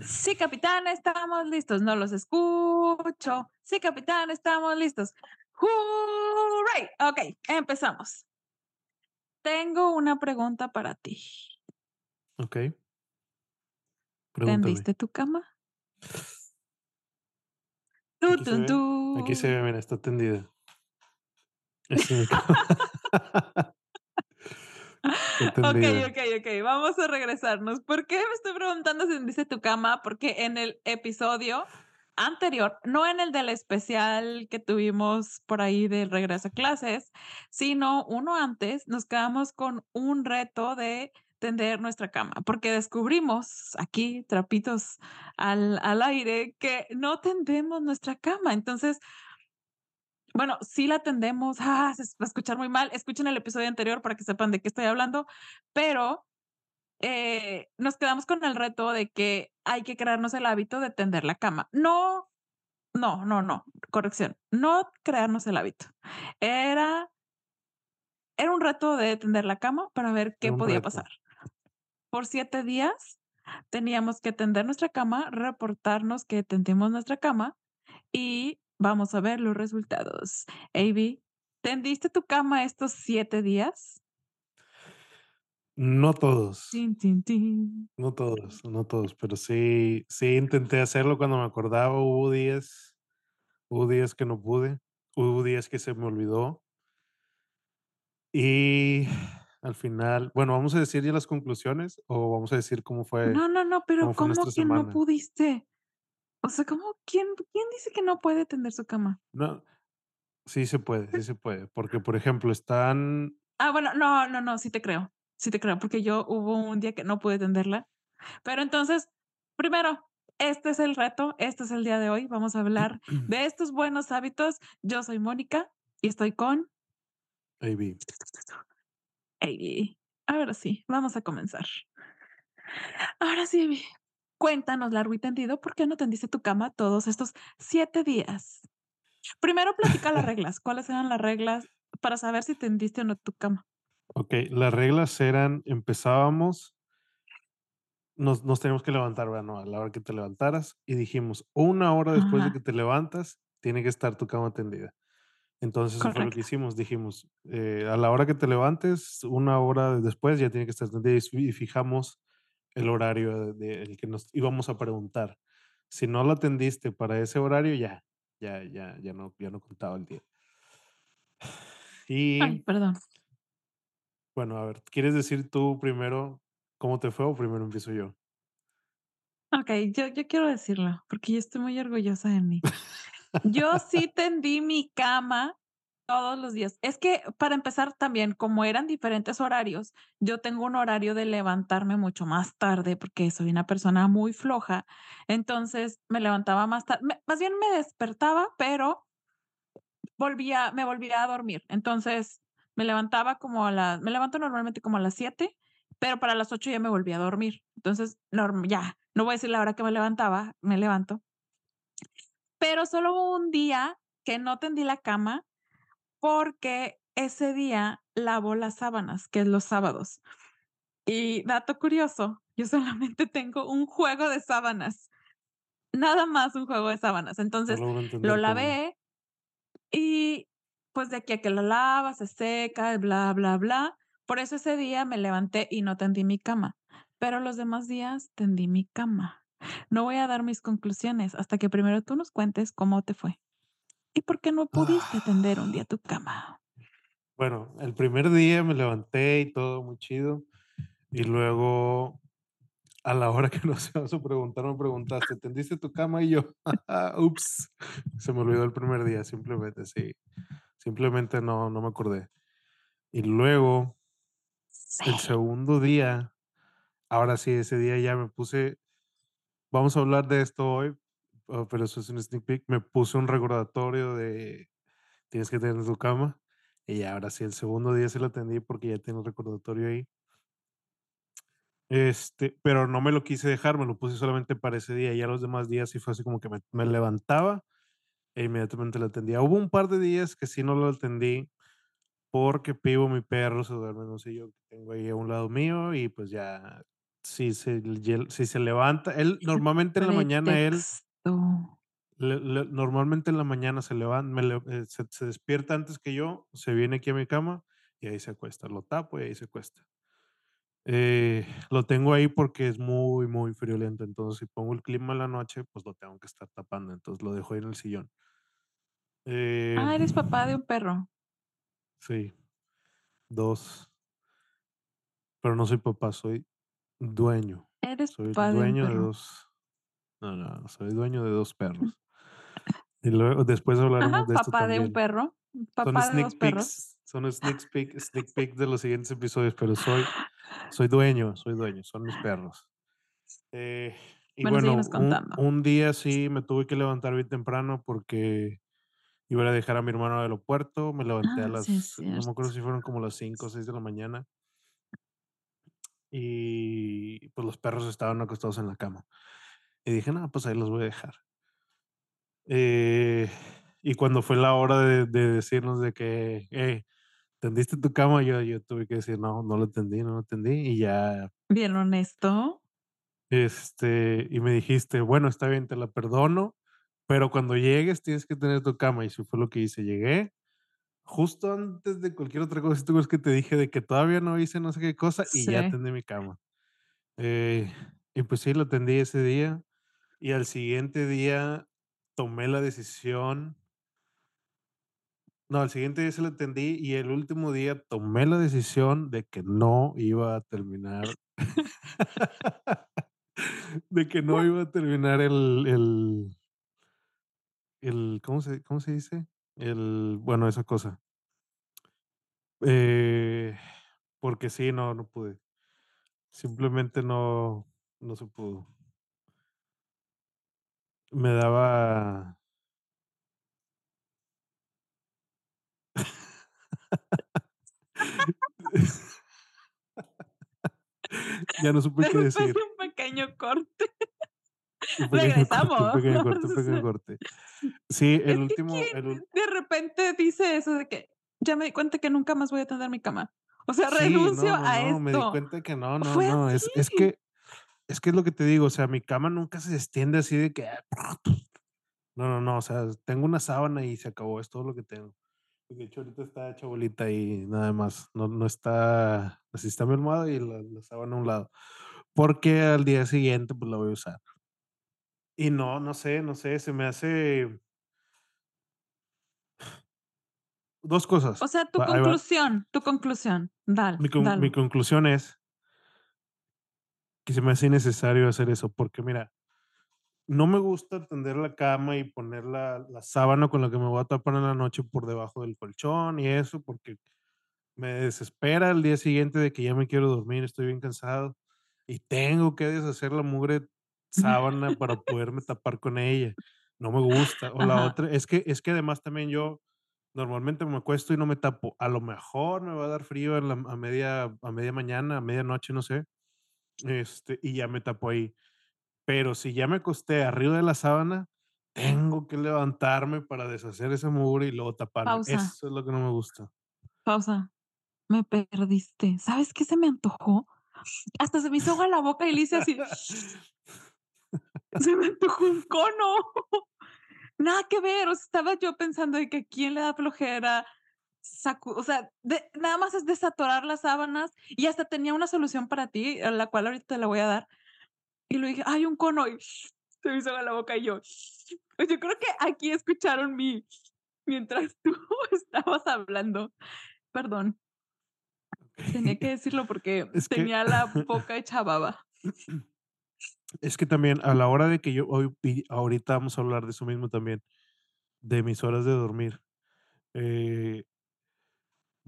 Sí, capitán, estamos listos. No los escucho. Sí, capitán, estamos listos. ¡Hurray! Ok, empezamos. Tengo una pregunta para ti. Ok. Pregúntame. ¿Tendiste tu cama? Aquí se ve, aquí se tu. ve, mira, está tendida. Es mi cama. Está Ok, ok, ok. Vamos a regresarnos. ¿Por qué me estoy preguntando si tendiste tu cama? Porque en el episodio anterior, no en el del especial que tuvimos por ahí de regreso a clases, sino uno antes, nos quedamos con un reto de tender nuestra cama, porque descubrimos aquí, trapitos al, al aire, que no tendemos nuestra cama. Entonces, bueno, sí la tendemos, ah, se va a escuchar muy mal. Escuchen el episodio anterior para que sepan de qué estoy hablando, pero eh, nos quedamos con el reto de que hay que crearnos el hábito de tender la cama. No, no, no, no, corrección, no crearnos el hábito. Era, era un reto de tender la cama para ver qué podía reto. pasar. Por siete días teníamos que tender nuestra cama, reportarnos que tendimos nuestra cama y vamos a ver los resultados. Avi, ¿tendiste tu cama estos siete días? No todos, no todos, no todos, pero sí, sí intenté hacerlo cuando me acordaba. Hubo días, hubo días que no pude, hubo días que se me olvidó. Y al final, bueno, vamos a decir ya las conclusiones o vamos a decir cómo fue, No, no, no, pero cómo fue ¿cómo nuestra que no pudiste? O sea, ¿cómo? ¿Quién, quién dice que no puede tender su cama? No, sí se puede, sí se puede, porque por ejemplo están, Ah, bueno, no, no, no, sí te creo. Sí te creo, porque yo hubo un día que no pude tenderla. Pero entonces, primero, este es el reto, este es el día de hoy. Vamos a hablar de estos buenos hábitos. Yo soy Mónica y estoy con AB. Avi. Ahora sí, vamos a comenzar. Ahora sí, cuéntanos largo y tendido, ¿por qué no tendiste tu cama todos estos siete días? Primero platica las reglas. ¿Cuáles eran las reglas para saber si tendiste o no tu cama? Ok, las reglas eran, empezábamos, nos, nos teníamos que levantar, bueno, a la hora que te levantaras y dijimos, una hora después de que te levantas, tiene que estar tu cama tendida. Entonces eso fue lo que correcto. hicimos, dijimos, eh, a la hora que te levantes, una hora después ya tiene que estar tendida y fijamos el horario de, de- el que nos íbamos a preguntar. Si no la atendiste para ese horario, ya, ya, ya, ya no, ya no contaba el día. Ay, Y perdón. bueno, a ver, ¿quieres decir tú primero cómo te fue o primero empiezo yo? Okey, yo yo quiero decirlo, porque yo estoy muy orgullosa de mí. Yo sí tendí mi cama todos los días. Es que, para empezar, también, como eran diferentes horarios, yo tengo un horario de levantarme mucho más tarde, porque soy una persona muy floja. Entonces, me levantaba más tarde, más bien me despertaba, pero volvía me volvía a dormir. Entonces, me levantaba como a las me levanto normalmente como a las 7, pero para las 8 ya me volví a dormir. Entonces, norm ya, no voy a decir la hora que me levantaba, me levanto. Pero solo un día que no tendí la cama, porque ese día lavo las sábanas, que es los sábados. Y dato curioso, yo solamente tengo un juego de sábanas, nada más un juego de sábanas. Entonces, lo cómo. lavé Y, pues, de aquí a que la lava, se seca, bla, bla, bla. Por eso ese día me levanté y no tendí mi cama, pero los demás días tendí mi cama. No voy a dar mis conclusiones hasta que primero tú nos cuentes cómo te fue y por qué no pudiste tender un día tu cama. Bueno, el primer día me levanté y todo muy chido. Y luego, a la hora que nos íbamos a preguntar, me preguntaste, ¿tendiste tu cama? Y yo, ups, se me olvidó el primer día, simplemente, sí. Simplemente no, no me acordé. Y luego, el segundo día, ahora sí, ese día ya me puse, vamos a hablar de esto hoy, ah, pero eso es un sneak peek, me puse un recordatorio de tienes que tener tu cama. Y ahora sí, el segundo día se lo atendí porque ya tiene el recordatorio ahí. Este, pero no me lo quise dejar, me lo puse solamente para ese día. Ya los demás días sí fue así como que me, me levantaba e inmediatamente lo atendía. Hubo un par de días que sí no lo atendí porque Pivo, mi perro, se duerme, no sé yo, que tengo ahí a un lado mío y pues ya si se si se levanta él normalmente en la mañana él Pretexto. le le normalmente en la mañana se levan me le eh, se se despierta antes que yo, se viene aquí a mi cama y ahí se acuesta, lo tapo y ahí se acuesta. Eh, lo tengo ahí porque es muy, muy friolento, entonces, si pongo el clima en la noche, pues, lo tengo que estar tapando, entonces, lo dejo ahí en el sillón. Eh Ah, eres papá de un perro. Sí, 2. Pero no soy papá, soy dueño. Eres Soy papá de un dueño de perro. 2 no, no, soy dueño de 2 perros. Y luego después hablaremos Ajá, de esto papá de un también. perro, Son papá de 2 sneak perros. peeks, son sneaks peek sneak peek de los siguientes episodios, pero soy soy dueño, soy dueño, son mis perros. Eh, y Bueno, bueno, un un día sí me tuve que levantar bien temprano porque iba a a dejar a mi hermano al aeropuerto, me levanté a Ah, sí es las no me acuerdo si fueron como las 5 o 6 de la mañana. Y, pues, los perros estaban acostados en la cama. Y dije: "No, pues, ahí los voy a dejar". Eh, y cuando fue la hora de de decirnos de que: "Hey, ¿tendiste tu cama?", yo yo tuve que decir: "No, no lo tendí, no lo tendí", y ya Bien honesto. este, y me dijiste: "Bueno, está bien, te la perdono, pero cuando llegues tienes que tener tu cama", y eso fue lo que hice. Llegué justo antes de cualquier otra cosa, ¿sí te acuerdas que te dije de que todavía no hice no sé qué cosa? Y ya Sí. tendí mi cama. Eh, y pues sí, la tendí ese día, y al siguiente día tomé la decisión no, al siguiente día sí la tendí, y el último día tomé la decisión de que no iba a terminar de que no iba a terminar el el el, ¿cómo se cómo se dice? El bueno, esa cosa. Eh, porque sí, no, no pude. Simplemente no no se pudo. Me daba Ya no supe qué decir. un pequeño corte. Un pequeño corte, un Regresamos. pequeño corte, un pequeño corte. Sí, el último el ul ¿quién de repente dice eso de que: "Ya me di cuenta que nunca más voy a tender mi cama"? O sea, Sí, renuncio no, no, a no, me di esto. cuenta que no, no, no, es que es que es lo que te digo, o sea, mi cama nunca se extiende así de que no, no, no, o sea, tengo una sábana y se acabó, es todo lo que tengo. De hecho, ahorita está hecha bolita y nada más, no no está así está mi almohada y la la sábana a un lado, porque al día siguiente, pues, la voy a usar. Y no, no sé no sé, se me hace 2 O cosas, sea, tu va, conclusión tu conclusión, dal Mi con mi dalo. conclusión es que se me hace innecesario hacer eso, porque mira, no me gusta tender la cama y poner la la sábana con la que me voy a tapar en la noche por debajo del colchón y eso, porque me desespera al día siguiente de que ya me quiero dormir, estoy bien cansado, y tengo que deshacer la mugre sábana para poderme tapar con ella. No me gusta. O la Ajá. otra es que es que además también yo normalmente me acuesto y no me tapo. A lo mejor me va a dar frío en la a media a media mañana, a medianoche, no sé, este, y ya me tapo ahí. Pero si ya me acosté arriba de la sábana, tengo que levantarme para deshacer esa mugre y luego taparme. Pausa. Eso es lo que no me gusta. Pausa. Me perdiste, ¿sabes qué se me antojó? Hasta se me hizo agua la boca y le hice así se me antojó un cono. Nada que ver, o sea, estaba yo pensando de que a quién le da flojera sacu o sea, de nada más es desatorar las sábanas y hasta tenía una solución para ti, a la cual ahorita te la voy a dar. Y le dije: "Ay, un cono", y se me hizo la boca y yo pues, yo creo que aquí escucharon mi mientras tú estabas hablando. Perdón. Tenía que decirlo porque Es que tenía la boca hecha baba. es que también a la hora de que yo hoy ahorita vamos a hablar de eso mismo también, de mis horas de dormir. Eh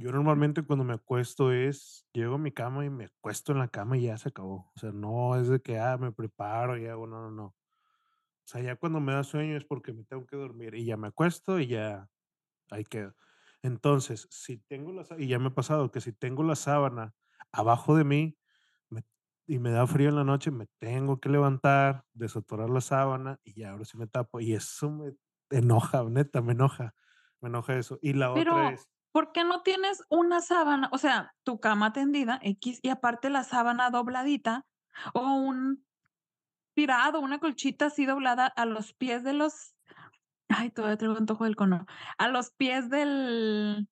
yo normalmente cuando me acuesto es llego a mi cama y me acuesto en la cama y ya se acabó. O sea, no es de que, ah, me preparo y hago, no, no, no. O sea, ya cuando me da sueño es porque me tengo que dormir y ya me acuesto y ya ahí quedo. Entonces, si tengo la y ya me ha pasado que si tengo la sábana abajo de mí, me y me da frío en la noche, me tengo que levantar, desatorar la sábana y ya ahora sí me tapo. Y eso me enoja, neta, me enoja, me enoja eso. Y la otra es ¿por qué no tienes una sábana? O sea, tu cama tendida, equis, y aparte la sábana dobladita o un tirado, una colchita así doblada a los pies de los ay, todavía traigo antojo del cono, a los pies del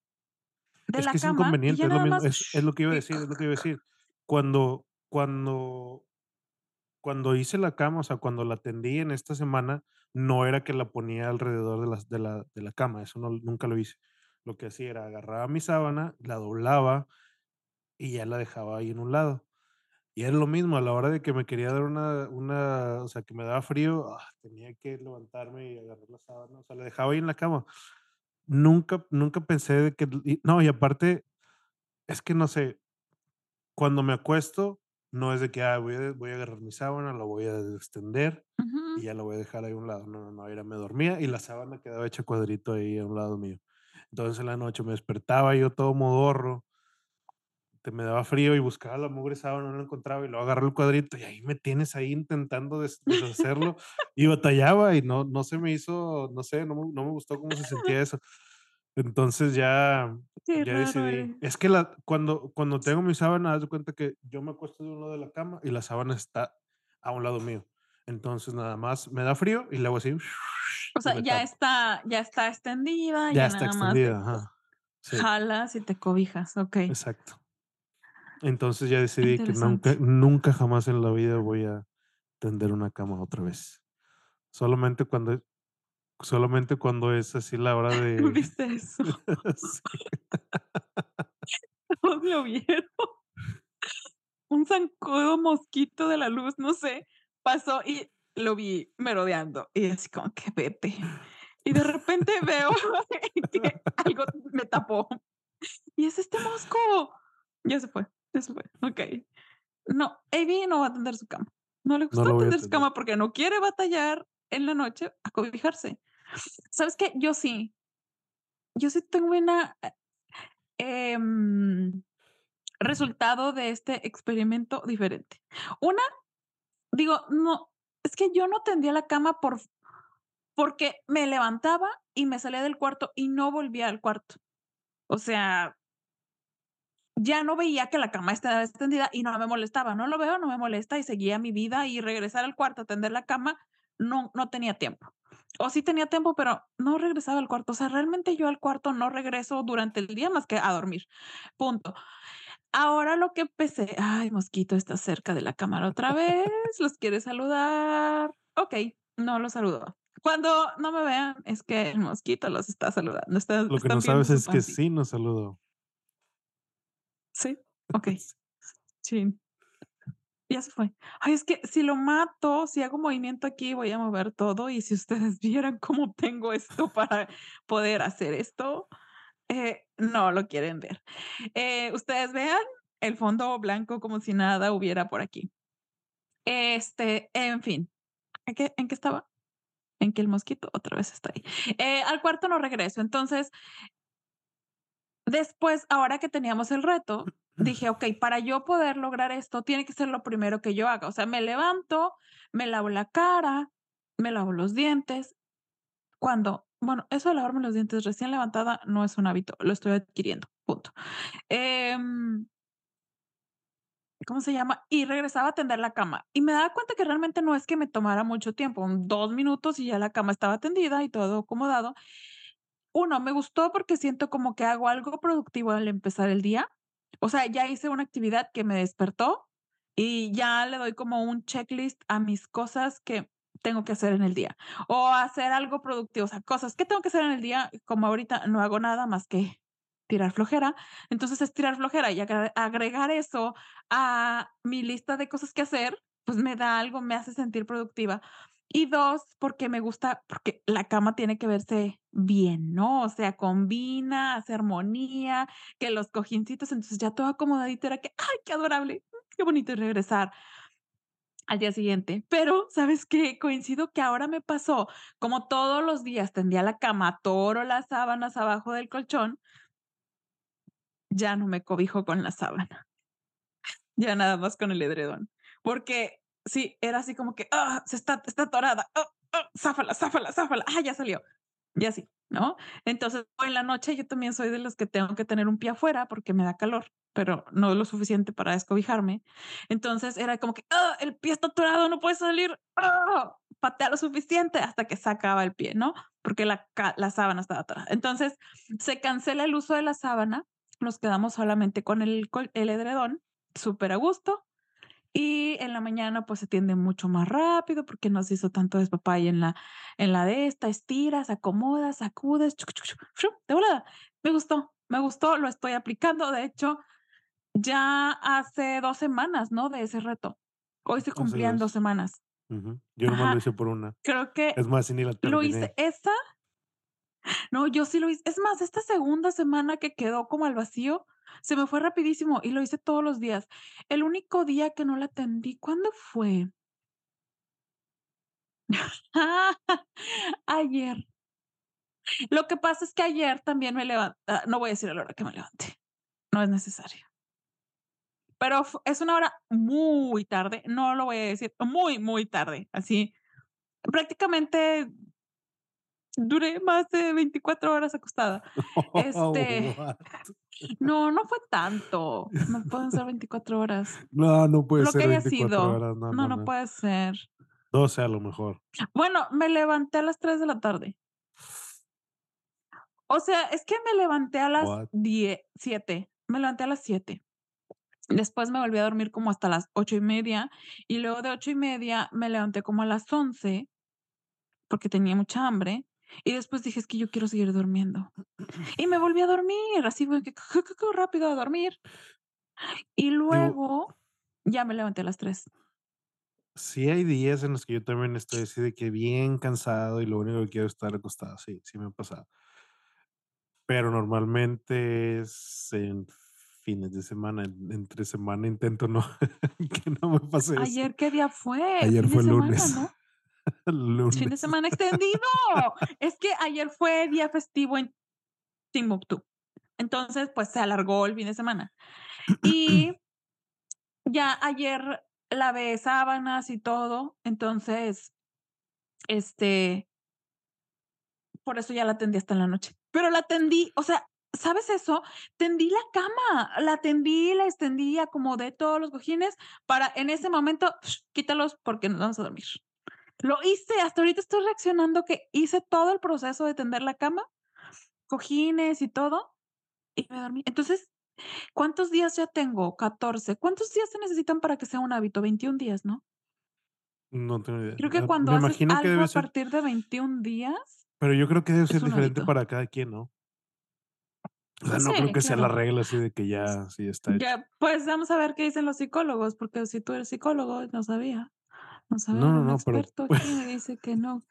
de Es la que es cama y inconveniente, es lo mismo, más es es lo que iba a decir, es lo que iba a decir. Cuando cuando cuando hice la cama, o sea, cuando la tendí en esta semana, no era que la ponía alrededor de las de la de la cama, eso no, nunca lo hice. Lo que hacía era agarraba mi sábana, la doblaba y ya la dejaba ahí en un lado. Y era lo mismo, a la hora de que me quería dar una una, o sea, que me daba frío, ah, tenía que levantarme y agarrar la sábana, o sea, la dejaba ahí en la cama. Nunca nunca pensé de que y no, y aparte, es que no sé, cuando me acuesto, no es de que, ah, voy a voy a agarrar mi sábana, la voy a extender y ya la voy a dejar ahí a un lado. No, no, no, era me dormía y la sábana quedaba hecha cuadrito ahí a un lado mío. Entonces, en la noche me despertaba yo todo modorro, te me daba frío y buscaba la mugre sábana, no la encontraba y luego agarré el cuadrito y ahí me tienes ahí intentando des deshacerlo y batallaba y no no se me hizo, no sé, no me no me gustó cómo se sentía eso. Entonces ya qué ya raro decidí eres. es que la cuando cuando tengo mi sábana, de cuenta que yo me acuesto de un lado de la cama y la sábana está a un lado mío. Entonces, nada más me da frío y le hago así O sea, ya está ya está extendida, Ya ya está nada más de extendida, ajá. Sí, jalas y te cobijas, okey, exacto. Entonces ya decidí que nunca nunca jamás en la vida voy a tender una cama otra vez. Solamente cuando solamente cuando es así la hora de ¿Viste eso? Todos lo vieron. Un zancudo mosquito de la luz, no sé, pasó y lo vi merodeando, y así como que vete. Y de repente veo que algo me tapó, y es este mosco. Ya se fue, ya se fue, okey. No, Abby no va a tender su cama. No le no gusta lo voy a tender su cama porque no quiere batallar en la noche a cobijarse. ¿Sabes qué? Yo sí, yo sí tengo una, em, resultado de este experimento diferente. Una Digo, no, es que yo no tendía la cama por porque me levantaba y me salía del cuarto y no volvía al cuarto. O sea, ya no veía que la cama estaba extendida y no me molestaba. No lo veo, no me molesta y seguía mi vida y regresar al cuarto a tender la cama, no, no tenía tiempo. O sí tenía tiempo, pero no regresaba al cuarto. O sea, realmente yo al cuarto no regreso durante el día más que a dormir. Punto. Ahora lo que empecé, ay, mosquito está cerca de la cámara otra vez, los quiere saludar. Okey, no los saludo. Cuando no me vean, es que el mosquito los está saludando, están Lo que no sabes es que sí nos saludó. Sí, okey, chin, ya se fue. Ay, es que si lo mato, si hago movimiento aquí, voy a mover todo, y si ustedes vieran cómo tengo esto para poder hacer esto, eh, no lo quieren ver. Eh, ustedes vean el fondo blanco como si nada hubiera por aquí. Este, en fin, ¿en qué en qué estaba? En que el mosquito otra vez está ahí. Eh, al cuarto no regreso. Entonces, después, ahora que teníamos el reto, dije: "Okey, para yo poder lograr esto, tiene que ser lo primero que yo haga". O sea, me levanto, me lavo la cara, me lavo los dientes. Cuando bueno, eso de lavarme los dientes recién levantada no es un hábito, lo estoy adquiriendo, punto. Em ¿Cómo se llama? Y regresaba a tender la cama, y me daba cuenta que realmente no es que me tomara mucho tiempo, 2 minutos y ya la cama estaba tendida y todo acomodado. Uno, me gustó porque siento como que hago algo productivo al empezar el día. O sea, ya hice una actividad que me despertó y ya le doy como un checklist a mis cosas que tengo que hacer en el día, o hacer algo productivo, o sea, cosas que tengo que hacer en el día, como ahorita no hago nada más que tirar flojera, entonces es tirar flojera y agre agregar eso a mi lista de cosas que hacer, pues me da algo, me hace sentir productiva. Y 2 porque me gusta, porque la cama tiene que verse bien, ¿no? O sea, combina, hace armonía, que los cojincitos, entonces ya todo acomodadito era que, ¡ay, qué adorable! Qué bonito regresar al día siguiente. Pero, ¿sabes qué? Coincido que ahora me pasó, como todos los días tendía la cama, atoro las sábanas abajo del colchón, ya no me cobijo con la sábana, ya nada más con el edredón. Porque sí, era así como que, ah, se está, está atorada, ah, ah, záfala, záfala, záfala, ah, ya salió. Y así, ¿no? Entonces, en la noche yo también soy de los que tengo que tener un pie afuera porque me da calor, pero no lo suficiente para descobijarme. Entonces era como que, ¡ah! El pie está atorado, no puede salir. ¡Ah! Patea lo suficiente hasta que se acaba el pie, ¿no? Porque la, la sábana estaba atorada. Entonces se cancela el uso de la sábana, nos quedamos solamente con el, el edredón, súper a gusto. Y en la mañana, pues, se tiende mucho más rápido porque no se hizo tanto despapay en la en la de esta, estiras, acomodas, sacudes, de volada. Me gustó, me gustó, lo estoy aplicando. De hecho, ya hace 2 semanas, ¿no?, de ese reto. Hoy se cumplían 2 2. semanas. Yo nomás lo Ajá. hice por 1. Creo que Es más, ni la lo hice esa no, yo sí lo hice. Es más, esta segunda semana que quedó como al vacío, se me fue rapidísimo y lo hice todos los días. El único día que no la atendí, ¿cuándo fue? Ayer. Lo que pasa es que ayer también me levan ah, no voy a decir a la hora que me levanté, no es necesario. Pero es una hora muy tarde, no lo voy a decir, muy, muy tarde, así, prácticamente duré más de 24 horas acostada. Este, What? no, no fue tanto, no pueden ser 24 horas. No, no puede Lo que ser haya 24 sido. horas. No, No, no, no puede ser. 12 a lo mejor. Bueno, me levanté a las 3 de la tarde. O sea, es que me levanté a las What? die 7, me levanté a las 7. Después me volví a dormir como hasta las 8:30, y luego de 8:30 me levanté como a las 11 porque tenía mucha hambre, y después dije: "Es que yo quiero seguir durmiendo". Y me volví a dormir, así fue que rápido a dormir. Y luego ya me levanté a las 3. Sí hay días en los que yo también estoy así de que bien cansado, y lo único que quiero es estar acostado. Sí, sí me ha pasado. Pero normalmente es en fines de semana, en entre semana intento no que no me pase eso. ¿Ayer qué día fue? Ayer fue semana, Fin de semana extendido. Es que ayer fue día festivo en Timbuktu. Entonces, pues, se alargó el fin de semana. Y ya ayer lavé sábanas y todo, entonces, este por eso ya la tendí hasta en la noche. Pero la tendí, o sea, ¿sabes eso? Tendí la cama, la tendí, la extendí, acomodé todos los cojines para en ese momento, quítalos porque nos vamos a dormir. Lo hice, hasta ahorita estoy reaccionando que hice todo el proceso de tender la cama, cojines y todo, y me dormí. Entonces, ¿cuántos días ya tengo? 14. ¿Cuántos días se necesitan para que sea un hábito? 21 días, ¿no? No tengo idea. Creo que Ah, cuando me haces que debe a ser partir de 21 días pero yo creo que debe ser diferente hábito. para cada quien, ¿no? O sea, no creo Sí, que sea la regla así de que ya así está hecho. Ya, pues, vamos a ver qué dicen los psicólogos, porque si tú eres psicólogo, no sabía. Vamos a No, ver, no, un no, pero experto aquí me dice que no.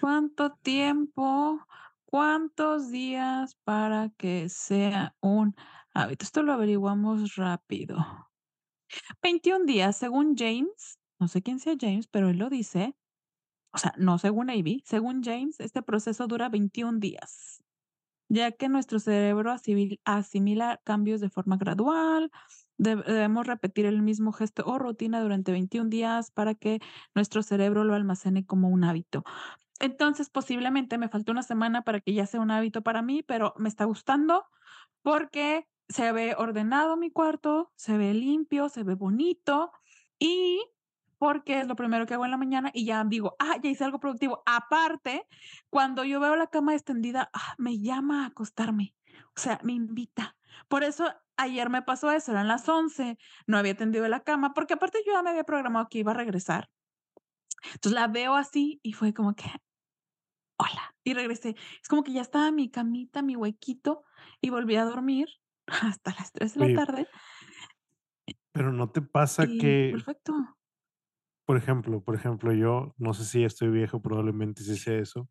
¿Cuánto tiempo? ¿Cuántos días para que sea un hábito? Esto lo averiguamos rápido. 21 días, según James, no sé quién sea James, pero él lo dice. O sea, no según Ivy, según James, este proceso dura 21 días, ya que nuestro cerebro asimil asimila cambios de forma gradual. Deb debemos repetir el mismo gesto o rutina durante 21 días para que nuestro cerebro lo almacene como un hábito. Entonces, posiblemente me faltó una semana para que ya sea un hábito para mí, pero me está gustando porque se ve ordenado mi cuarto, se ve limpio, se ve bonito, y porque es lo primero que hago en la mañana y ya digo: "Ah, ya hice algo productivo". Aparte, cuando yo veo la cama extendida, ah, me llama a acostarme, o sea, me invita. Por eso ayer me pasó eso, eran las 11, no había tendido la cama, porque aparte yo ya me había programado que iba a regresar. Entonces, la veo así y fue como que: "Hola", y regresé. Es como que ya estaba mi camita, mi huequito, y volví a dormir hasta las 3 de la tarde. pero, ¿no te pasa Y que? perfecto. Por ejemplo por ejemplo, yo no sé si estoy viejo, probablemente sí sea eso.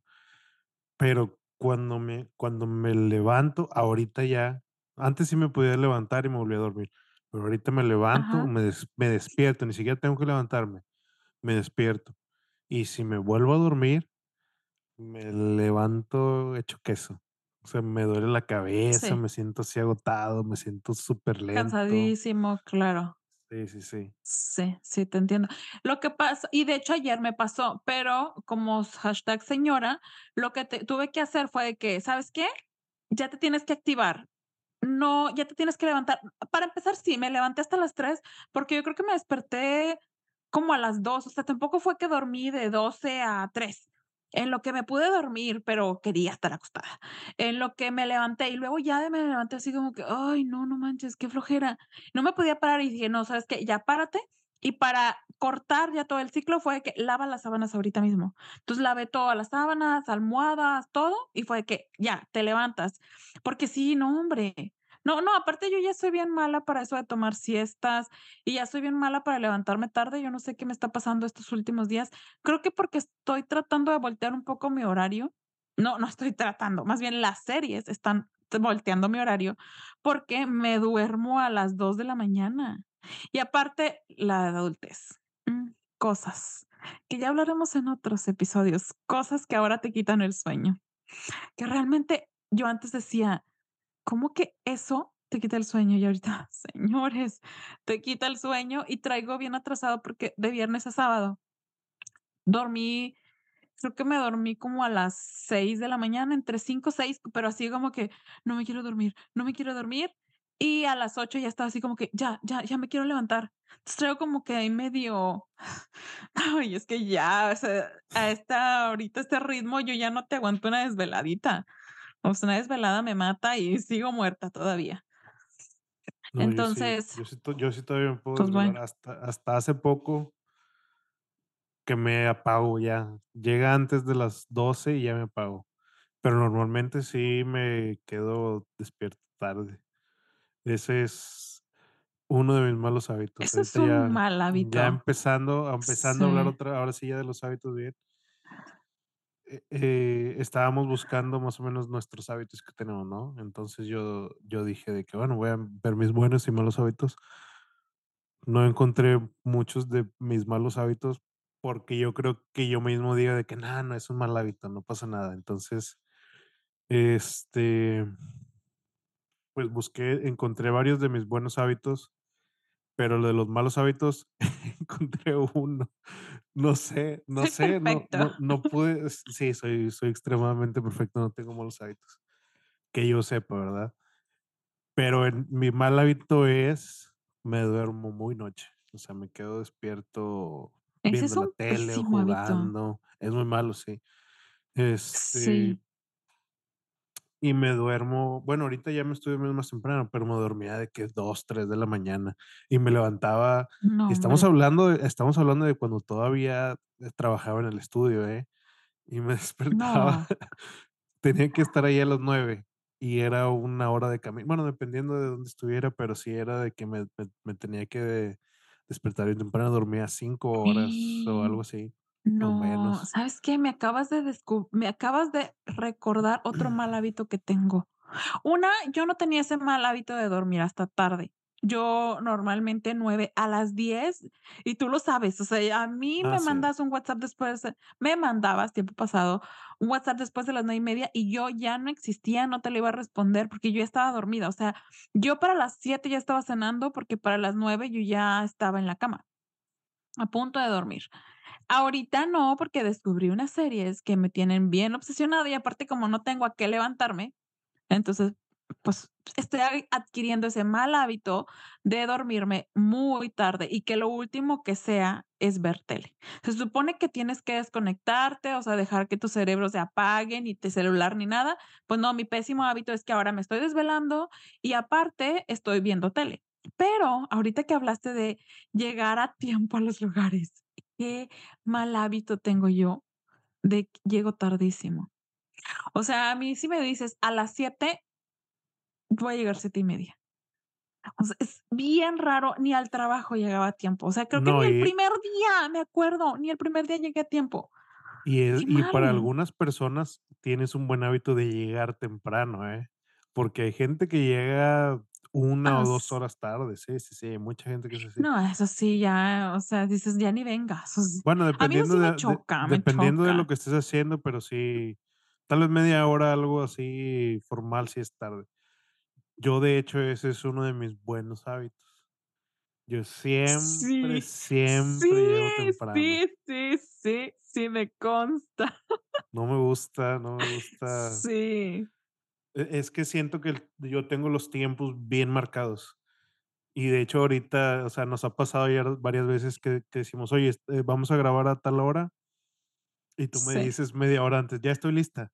Pero cuando me cuando me levanto, ahorita ya, antes sí me podía levantar y me volvía a dormir, pero ahorita me levanto, me des me despierto, ni siquiera tengo que levantarme, me despierto. Y si me vuelvo a dormir, me levanto hecho queso. O sea, me duele la cabeza, Sí. me siento así agotado, me siento superlento. Cansadísimo, claro. Sí, sí, sí. Sí, sí, te entiendo. Lo que pasa y de hecho ayer me pasó, pero como hashtag señora, lo que te tuve que hacer fue de que, ¿sabes qué? Ya te tienes que activar. No, ya te tienes que levantar. Para empezar, sí, me levanté hasta las 3 porque yo creo que me desperté como a las 2, o sea, tampoco fue que dormí de 12 a 3. En lo que me pude dormir, pero quería estar acostada. En lo que me levanté, y luego ya me levanté así como que: "Ay, no, no manches, qué flojera". No me podía parar y dije: "No, ¿sabes qué? Ya párate". Y para cortar ya todo el ciclo fue que lava las sábanas ahorita mismo. Entonces, lavé todas las sábanas, almohadas, todo, y fue que ya, te levantas. Porque sí, no, hombre. No, no, aparte yo ya soy bien mala para eso de tomar siestas, y ya soy bien mala para levantarme tarde. Yo no sé qué me está pasando estos últimos días. Creo que porque estoy tratando de voltear un poco mi horario. No, no estoy tratando, más bien las series están volteando mi horario, porque me duermo a las 2 de la mañana. Y aparte, la adultez, mm, cosas que ya hablaremos en otros episodios, cosas que ahora te quitan el sueño. Que realmente yo antes decía: "¿Cómo que eso te quita el sueño?". Y ahorita, señores, te quita el sueño y traigo bien atrasado porque de viernes a sábado dormí, creo que me dormí como a las 6 de la mañana, entre 5, 6, pero así como que no me quiero dormir, no me quiero dormir. Y a las 8 ya estaba así como que ya, ya, ya me quiero levantar. Entonces traigo como que ahí medio, ay, es que ya, o sea, a esta ahorita este ritmo yo ya no te aguanto una desveladita. O sea, una desvelada me mata y sigo muerta todavía. No, yo sí, Entonces, yo sí yo sí todavía me puedo pues bueno, hasta hasta hace poco que me apago ya. Llega antes de las 12 y ya me apago. Pero normalmente sí me quedo despierto tarde. Ese es uno de mis malos hábitos. eso es un ya mal ya hábito. empezando empezando a hablar otra ahora sí ya de los hábitos bien, eh eh, estábamos buscando más o menos nuestros hábitos que tenemos, ¿no? Entonces yo yo dije de que, bueno, voy a ver mis buenos y malos hábitos. No encontré muchos de mis malos hábitos, porque yo creo que yo mismo diga de que: "No, no es un mal hábito, no pasa nada". Entonces, este, pues busqué, encontré varios de mis buenos hábitos, pero lo de los malos hábitos encontré uno. No sé, no sé, no no no pude sí, soy soy extremadamente perfecto, no tengo malos hábitos, que yo sepa, ¿verdad? Pero en mi mal hábito es, me duermo muy noche, o sea, me quedo despierto viendo la tele o hábito. jugando, es muy malo, sí. Este, Sí, y me duermo, bueno, ahorita ya me estoy durmiendo más temprano, pero me dormía de que 2 3 de la mañana y me levantaba no, estamos hablando de estamos hablando de cuando todavía, eh, trabajaba en el estudio, ¿eh? Y me despertaba No. Tenía que estar ahí a las 9 y era una hora de camino, bueno, dependiendo de dónde estuviera, pero sí era de que me me me tenía que despertar bien temprano, dormía 5 horas o algo así, No, menos. ¿sabes qué? Me acabas de me acabas de recordar otro mal hábito que tengo. Una, yo no tenía ese mal hábito de dormir hasta tarde. Yo normalmente 9 a las 10 y tú lo sabes, o sea, a mí Ah, me sí. mandas un WhatsApp después de- me mandabas tiempo pasado un WhatsApp después de las 9 y media y yo ya no existía, no te lo iba a responder porque yo estaba dormida. O sea, yo para las 7 ya estaba cenando porque para las 9 yo ya estaba en la cama, a punto de dormir. Ahorita no, porque descubrí unas series que me tienen bien obsesionada y aparte como no tengo a qué levantarme, entonces, pues, estoy adquiriendo ese mal hábito de dormirme muy tarde y que lo último que sea es ver tele. Se supone que tienes que desconectarte, o sea, dejar que tu cerebro se apague, ni tu celular ni nada. Pues no, mi pésimo hábito es que ahora me estoy desvelando y aparte estoy viendo tele. Pero ahorita que hablaste de llegar a tiempo a los lugares, qué mal hábito tengo yo de que llego tardísimo. O sea, a mí si me dices a las 7 voy a llegar siete y media. O sea, es bien raro, ni al trabajo llegaba a tiempo. O sea, creo que ni el primer día, me acuerdo, ni el primer día llegué a tiempo. y es y para algunas personas tienes un buen hábito de llegar temprano, ¿eh? Porque hay gente que llega una Ah, o 2 s horas tarde, sí, sí, sí, mucha gente que es así. no, eso sí, ya, o sea, dices: "Ya ni vengas". O s Bueno, a mí eso dependiendo sí me de de choca, me dependiendo de lo que estés haciendo, pero sí, tal vez media hora, algo así formal, sí es tarde. Yo, de hecho, ese es uno de mis buenos hábitos. Yo siempre, Sí, sí, siempre llego temprano. sí, sí, sí, sí, me consta. No me gusta, no me gusta. Sí, es que siento que yo tengo los tiempos bien marcados. Y de hecho, ahorita, o sea, nos ha pasado ya varias veces que que decimos: "Oye, este, vamos a grabar a tal hora", y tú me sí. dices media hora antes: "Ya estoy lista,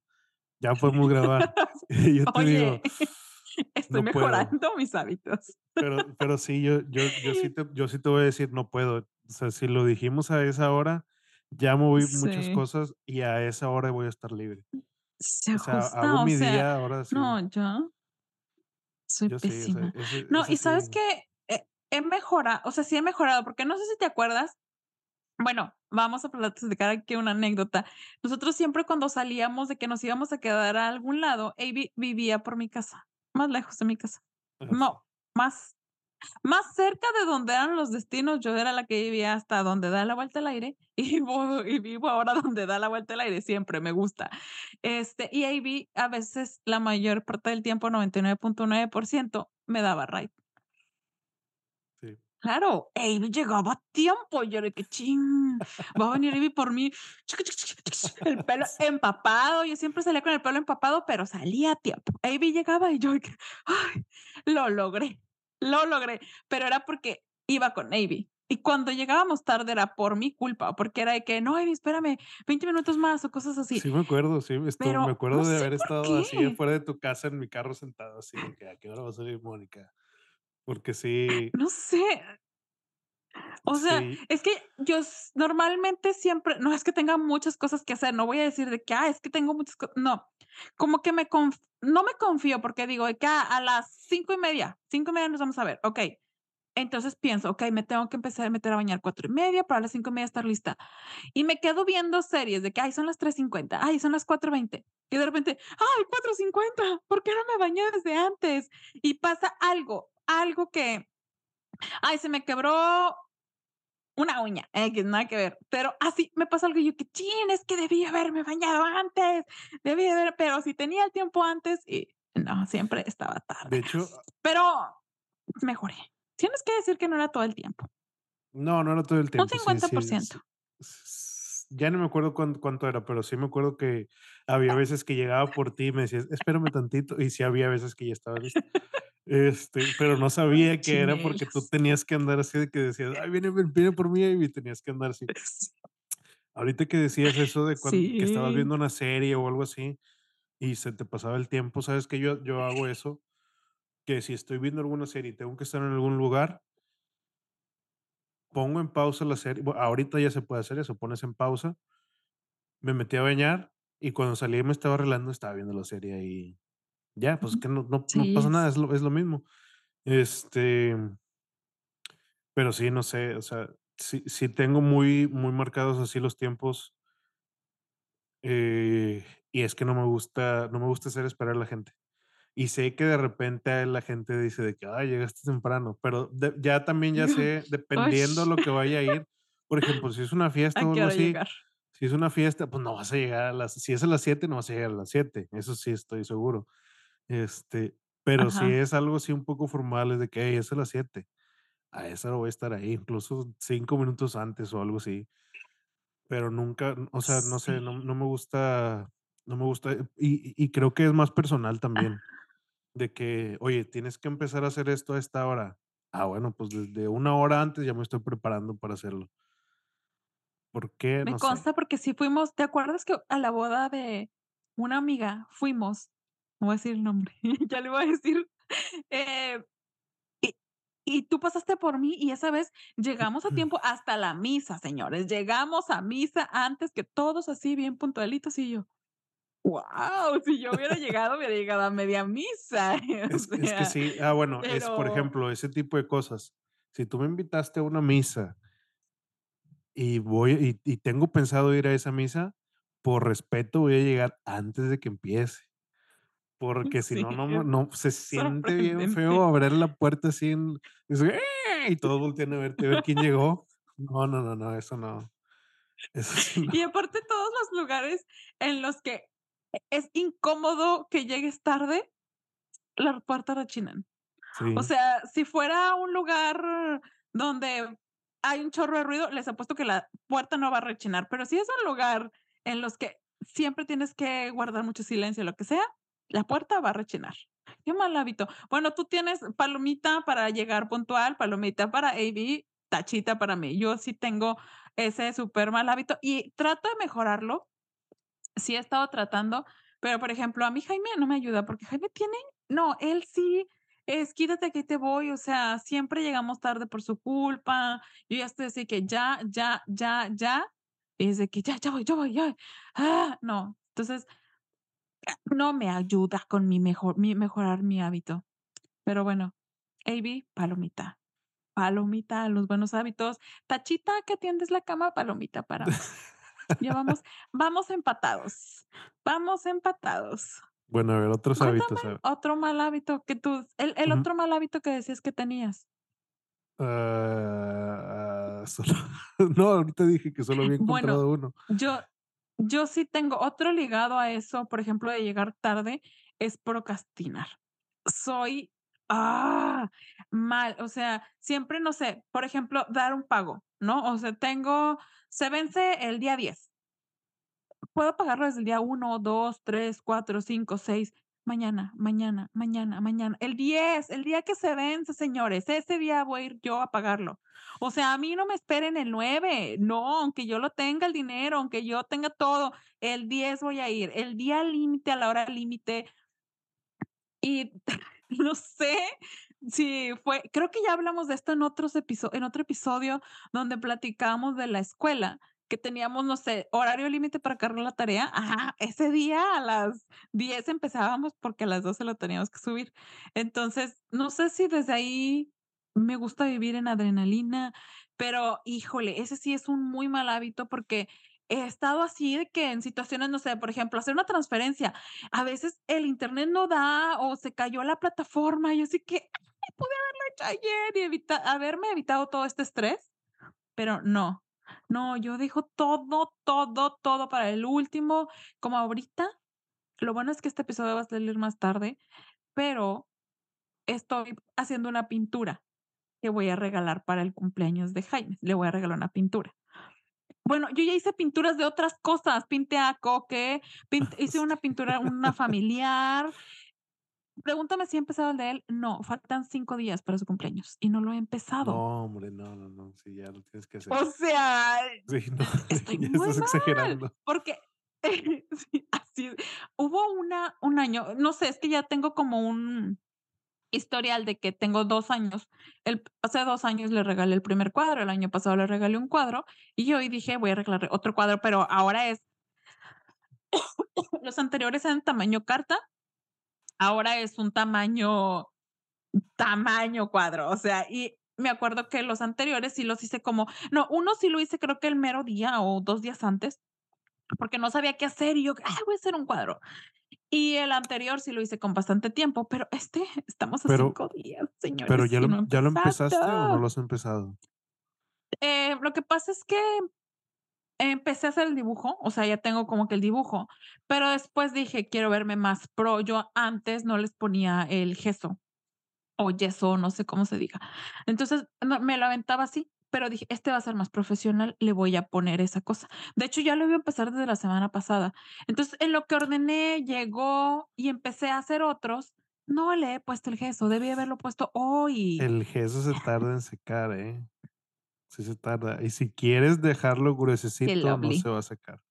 ya podemos grabar". Y yo te digo: Oye, estoy "No puedo". mejorando mis hábitos. Pero pero sí, yo yo yo sí te yo sí te voy a decir: "No puedo". O sea, si lo dijimos a esa hora, ya moví muchas Sí, cosas y a esa hora voy a estar libre. Se O sea, hago ajusta, o mi sea, día ahora sí. no, yo soy Yo sí, o sea, pésima. ese No, ese y ¿sabes sí. qué? He mejorado, o sea, sí he mejorado, porque no sé si te acuerdas, bueno, vamos a platicar aquí una anécdota. Nosotros siempre cuando salíamos de que nos íbamos a quedar a algún lado, Avi vivía por mi casa, más lejos de mi casa. No, más Más cerca de donde eran los destinos, yo era la que vivía hasta donde da la vuelta al aire, y vivo y vivo ahora donde da la vuelta al aire, siempre me gusta. Este, y ahí vi a veces la mayor parte del tiempo, 99.9%, me daba ride. Sí. Claro, Amy llegaba a tiempo, yo de que chin, va a venir Amy por mí, el pelo empapado, yo siempre salía con el pelo empapado, pero salía a tiempo. Amy llegaba y yo ay, lo logré, lo logré, pero era porque iba con Amy. Y cuando llegábamos tarde era por mi culpa, porque era de que, no, Amy, espérame 20 minutos más o cosas así. Sí me acuerdo, sí, esto me no acuerdo de haber estado así qué, afuera de tu casa en mi carro sentado así de que: "¿A qué hora va a salir Mónica?". Porque sí, no sé, O sea, sí, es que yo normalmente siempre no es que tenga muchas cosas que hacer, no voy a decir de que: "Ah, es que tengo muchas cosas", no, como que me conf no me confío porque digo de que: "Ah, a las cinco y media, cinco y media nos vamos a ver", okey. Entonces pienso: "Okey, me tengo que empezar a meter a bañar cuatro y media para las cinco y media estar lista", y me quedo viendo series de que: "Ay, son las tres cincuenta, ay, son las cuatro veinte", y de repente: "Ay, cuatro cincuenta, ¿por qué no me bañé desde antes?". Y pasa algo, algo que: "Ay, se me quebró una uña, equis, nada que ver. Pero así me pasa algo y yo que: "Chin, es que debí haberme bañado antes, debí haber", pero si tenía el tiempo antes y no, siempre estaba de tarde. hecho, Pero mejoré. Tienes que decir que no era todo el tiempo, no, no era todo el un tiempo, cincuenta por sí, ciento. sí, ya no me acuerdo cuán cuánto era, pero sí me acuerdo que había veces que llegaba por ti y me decías: "Espérame tantito", y sí había veces que ya estaba lista. Este, pero no sabía que era porque tú tenías que andar así de que decías: "Ay, viene viene por mí", y tenías que andar así. Ahorita que decías eso de cuan que estabas Sí. viendo una serie o algo así, y se te pasaba el tiempo, ¿sabes que Yo yo hago eso, que si estoy viendo alguna serie y tengo que estar en algún lugar, pongo en pausa la serie, bue ahorita ya se puede hacer eso, pones en pausa, me metí a bañar y cuando salí me estaba arreglando, estaba viendo la serie y ya, pues, que no no pasa nada, es lo es lo mismo. Este, pero sí, no sé, o sea, sí sí tengo muy muy marcados así los tiempos, eh, y es que no me gusta no me gusta hacer esperar a la gente. Y sé que de repente la gente dice de que: "Ay, llegaste temprano", pero de ya también ya sé, dependiendo lo que vaya a ir, por ejemplo, si es una fiesta ¿a o algo así, llegar? si es una fiesta, pues no vas a llegar a las si es a las 7 no vas a llegar a las 7 eso sí estoy seguro. Este, pero si Ajá. es algo así un poco formal, es de que: "Hey, es a las 7 a esa hora voy a estar ahí", incluso 5 minutos antes o algo así, pero nunca, o sea, no sé, no no me gusta no me gusta, y y y creo que es más personal también. De que, oye, tienes que empezar a hacer esto a esta hora. Ah, bueno, pues desde una hora antes ya me estoy preparando para hacerlo. ¿Por qué? Me No sé. consta porque sí fuimos, ¿te acuerdas que a la boda de una amiga fuimos? No voy a decir el nombre, ya le voy a decir, eh, y y tú pasaste por mí y esa vez llegamos a tiempo hasta la misa, señores, llegamos a misa antes que todos, así bien puntualitos, y yo, guau, si yo hubiera llegado, hubiera llegado a media misa, o Es, es que sea, sí. Ah, bueno, es por pero ejemplo, ese tipo de cosas. Si tú me invitaste a una misa y voy y, y tengo pensado ir a esa misa, por respeto voy a llegar antes de que empiece. Porque si sí, no, no, es no se siente bien feo abrir la puerta así en, "¡Eh!", y todos voltean a verte a ver quién llegó. No, no, no, no, eso no. Eso sí no. Y aparte todos los lugares en los que e es incómodo que llegues tarde, las puertas rechinan. O Sí. sea, si fuera un lugar, donde hay un chorro de ruido, les apuesto que la puerta no va a rechinar, pero si es un lugar en los que siempre tienes que guardar mucho silencio, lo que sea, la puerta va a rechinar. Qué mal hábito. Bueno, tú tienes palomita para llegar puntual, palomita para AB, tachita para mí. Yo sí tengo ese súper mal hábito y trato de mejorarlo. Sí he estado tratando, pero por ejemplo, a mí Jaime no me ayuda porque Jaime tiene, no, él sí es quítate que te voy, o sea, siempre llegamos tarde por su culpa. Yo ya estoy así que ya, ya, ya, ya. Y es de que ya, ya voy, ya voy, ya. Ah, no. Entonces, no me ayuda con mi mejor, mi mejorar mi hábito. Pero bueno, AB, palomita. Palomita, los buenos hábitos. Tachita, que atiendes la cama, palomita para. Ya vamos, vamos empatados. Vamos empatados. Bueno, a ver, otros hábitos. ver. otro mal hábito que tú, el, el otro mal hábito que decías que tenías. Ah, solo- no, ahorita dije que solo había Bueno, encontrado uno. yo, yo sí tengo otro ligado a eso, por ejemplo, de llegar tarde, es procrastinar. Soy, ah, mal, o sea, siempre, no sé, por ejemplo, dar un pago, ¿no? O sea, tengo, se vence el día 10. Puedo pagarlo desde el día 1, 2, 3, 4, 5, 6. Mañana, mañana, mañana, mañana. El 10, el día que se vence, señores. Ese día voy a ir yo a pagarlo. O sea, a mí no me esperen el 9. No, aunque yo lo tenga el dinero, aunque yo tenga todo, el 10 voy a ir. El día límite, a la hora límite. Y no sé si fue, creo que ya hablamos de esto en otros en otro episodio donde platicamos de la escuela, que teníamos, no sé, horario límite para cargar la tarea. Ajá, ese día a las 10 empezábamos porque a las 12 lo teníamos que subir. Entonces, no sé si desde ahí me gusta vivir en adrenalina, pero híjole, ese sí es un muy mal hábito porque he estado así de que en situaciones, no sé, por ejemplo, hacer una transferencia a veces el internet no da o se cayó la plataforma. Yo sí que "Ay, pude haberlo hecho ayer y evita haberme evitado todo este estrés, pero no, no, yo dejo todo, todo, todo para el último, como ahorita. Lo bueno es que este episodio va a salir más tarde, pero estoy haciendo una pintura que voy a regalar para el cumpleaños de Jaime. Le voy a regalar una pintura. Bueno, yo ya hice pinturas de otras cosas, pinté a Coque, pint hice una pintura, una familiar. Pregúntame si he empezado el de él. No, faltan 5 días para su cumpleaños y no lo he empezado. No, hombre, no, no, no. Sí, ya lo tienes que hacer. O sea, Sí, no, estoy muy estás mal, exagerando. porque sí, así. Hubo una un año, no sé, es que ya tengo como un historial de que tengo 2 años. El hace 2 años le regalé el primer cuadro, el año pasado le regalé un cuadro y hoy dije: "Voy a regalarle otro cuadro", pero ahora es los anteriores eran tamaño carta, ahora es un tamaño tamaño cuadro, o sea, y me acuerdo que los anteriores sí los hice como no, uno sí lo hice creo que el mero día o 2 días antes, porque no sabía qué hacer y yo: "Ay, voy a hacer un cuadro". Y el anterior sí lo hice con bastante tiempo, pero este estamos a Pero 5 días, pero, señores, ¿ya y lo no he ya lo empezaste o no lo has empezado? Eh, lo que pasa es que empecé a hacer el dibujo, o sea, ya tengo como que el dibujo, pero después dije: "Quiero verme más pro". Yo antes no les ponía el gesso, o yeso, no sé cómo se diga. Entonces, no, me lo aventaba así, pero dije: "Este va a ser más profesional, le voy a poner esa cosa". De hecho, ya lo iba a empezar desde la semana pasada. Entonces, en lo que ordené, llegó y empecé a hacer otros, no le he puesto el gesso, debí haberlo puesto hoy. El gesso se tarda en secar, ¿eh? Sí se tarda. Y si quieres dejarlo gruesecito, no se va a secar.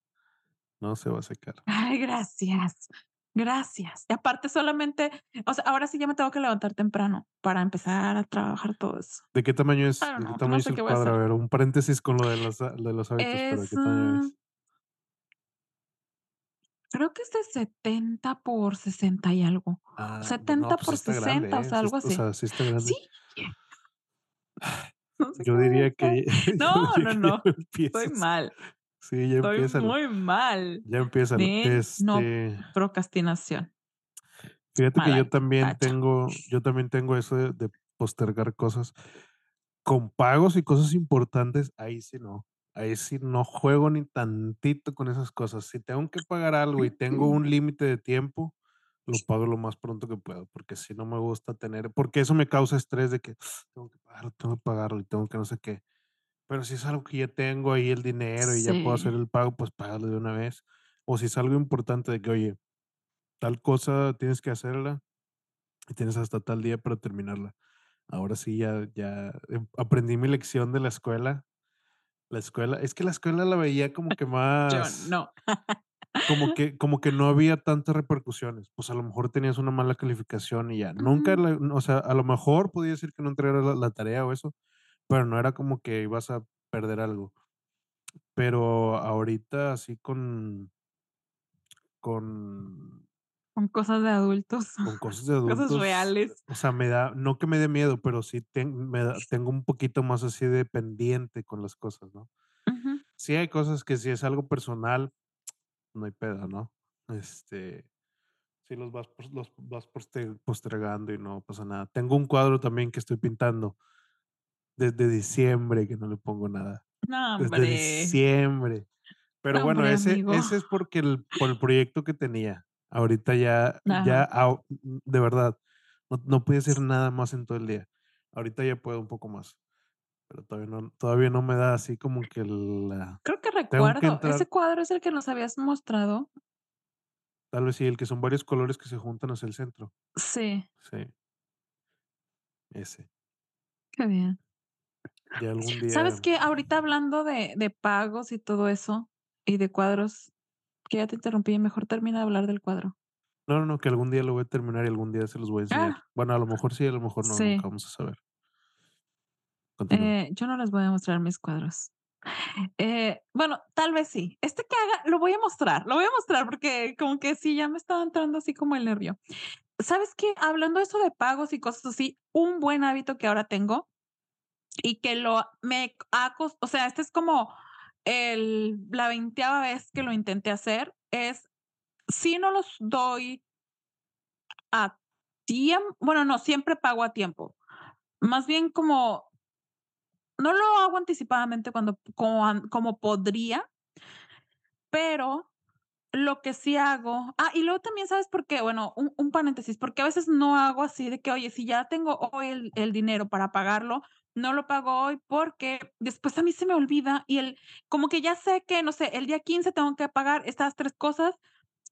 No se va a secar. Ay, gracias, gracias. Y aparte solamente, o sea, ahora sí ya me tengo que levantar temprano para empezar a trabajar todo eso. ¿De qué tamaño es? Pero ¿De qué no, no tamaño es sé el a cuadro? A ver, un paréntesis con lo de los de los hábitos, pero, ¿de Es, qué tamaño es? creo que es de 70 por 60 y algo. Ah, no, 70 pues sí por está grande, 60, o ¿eh? sea, algo o así. sea, sí está grande. Sí. No sé Yo diría que No, no, no. Estoy mal. Sí, ya Estoy empiézalo. muy mal. Ya empiézalo. Ven, no, Este procrastinación. Fíjate que yo también tengo yo también tengo eso de de postergar cosas. Con pagos y cosas importantes, ahí sí no. Ahí sí no juego ni tantito con esas cosas. Si tengo que pagar algo y tengo un límite de tiempo, lo pago lo más pronto que puedo, porque si no me gusta tener porque eso me causa estrés de que tengo que pagarlo, tengo que pagarlo y tengo que no sé qué. Pero si es algo que ya tengo ahí el dinero y ya puedo Sí. hacer el pago, pues págalo de una vez. O si es algo importante de que, oye, tal cosa tienes que hacerla y tienes hasta tal día para terminarla. Ahora sí ya ya, em, aprendí mi lección de la escuela. La escuela es que la escuela la veía como que Yo más no. como que como que no había tantas repercusiones. Pues, a lo mejor tenías una mala calificación y ya. Nunca Ujú. la o sea, a lo mejor podía decir que no entregaras la la tarea o eso, pero no era como que ibas a perder algo. Pero ahorita así con con Con cosas de adultos, con cosas de cosas adultos, eh, reales. o sea, me da no que me dé miedo, pero sí ten me da tengo un poquito más así de pendiente con las cosas, ¿no? Ujú. Sí hay cosas que si es algo personal, no hay pedo, ¿no? Este, sí los vas los vas poste postergando y no pasa nada. Tengo un cuadro también que estoy pintando desde diciembre que no le pongo nada, No, desde diciembre. Pero No, bueno, hombre, ese amigo. ese es porque el por el proyecto que tenía. Ahorita ya ya Ajá. de verdad, no no podía hacer nada más en todo el día. Ahorita ya puedo un poco más, pero todavía no todavía no me da así como que la Creo que recuerdo, entrar ¿ese cuadro es el que nos habías mostrado? Tal vez sí, el que son varios colores que se juntan hacia el centro. Sí. Sí. Ese. Qué bien. Ya algún día ¿Sabes qué? Ahorita hablando de de pagos y todo eso, y de cuadros, que ya te interrumpí, mejor termina de hablar del cuadro. No, no, no, que algún día lo voy a terminar y algún día se los voy a enseñar. Ah. Bueno, a lo mejor sí, a lo mejor no, nunca vamos a saber. Eh, yo no les voy a mostrar mis cuadros. Eh, bueno, tal vez sí. Este que haga lo voy a mostrar, lo voy a mostrar porque como que sí, ya me estaba entrando así como el nervio. ¿Sabes qué? Hablando de eso de pagos y cosas así, un buen hábito que ahora tengo y que lo me ha o sea, este es como el la veinteava vez que lo intenté hacer, es sí no los doy a tiem bueno, no, siempre pago a tiempo. Más bien como no lo hago anticipadamente cuando como como podría pero lo que sí hago ah, y luego también, ¿sabes por qué? Bueno, un un paréntesis, porque a veces no hago así de que, oye, si ya tengo hoy el el dinero para pagarlo, no lo pago hoy porque después a mí se me olvida y el como que ya sé que, no sé, el día 15 tengo que pagar estas 3 cosas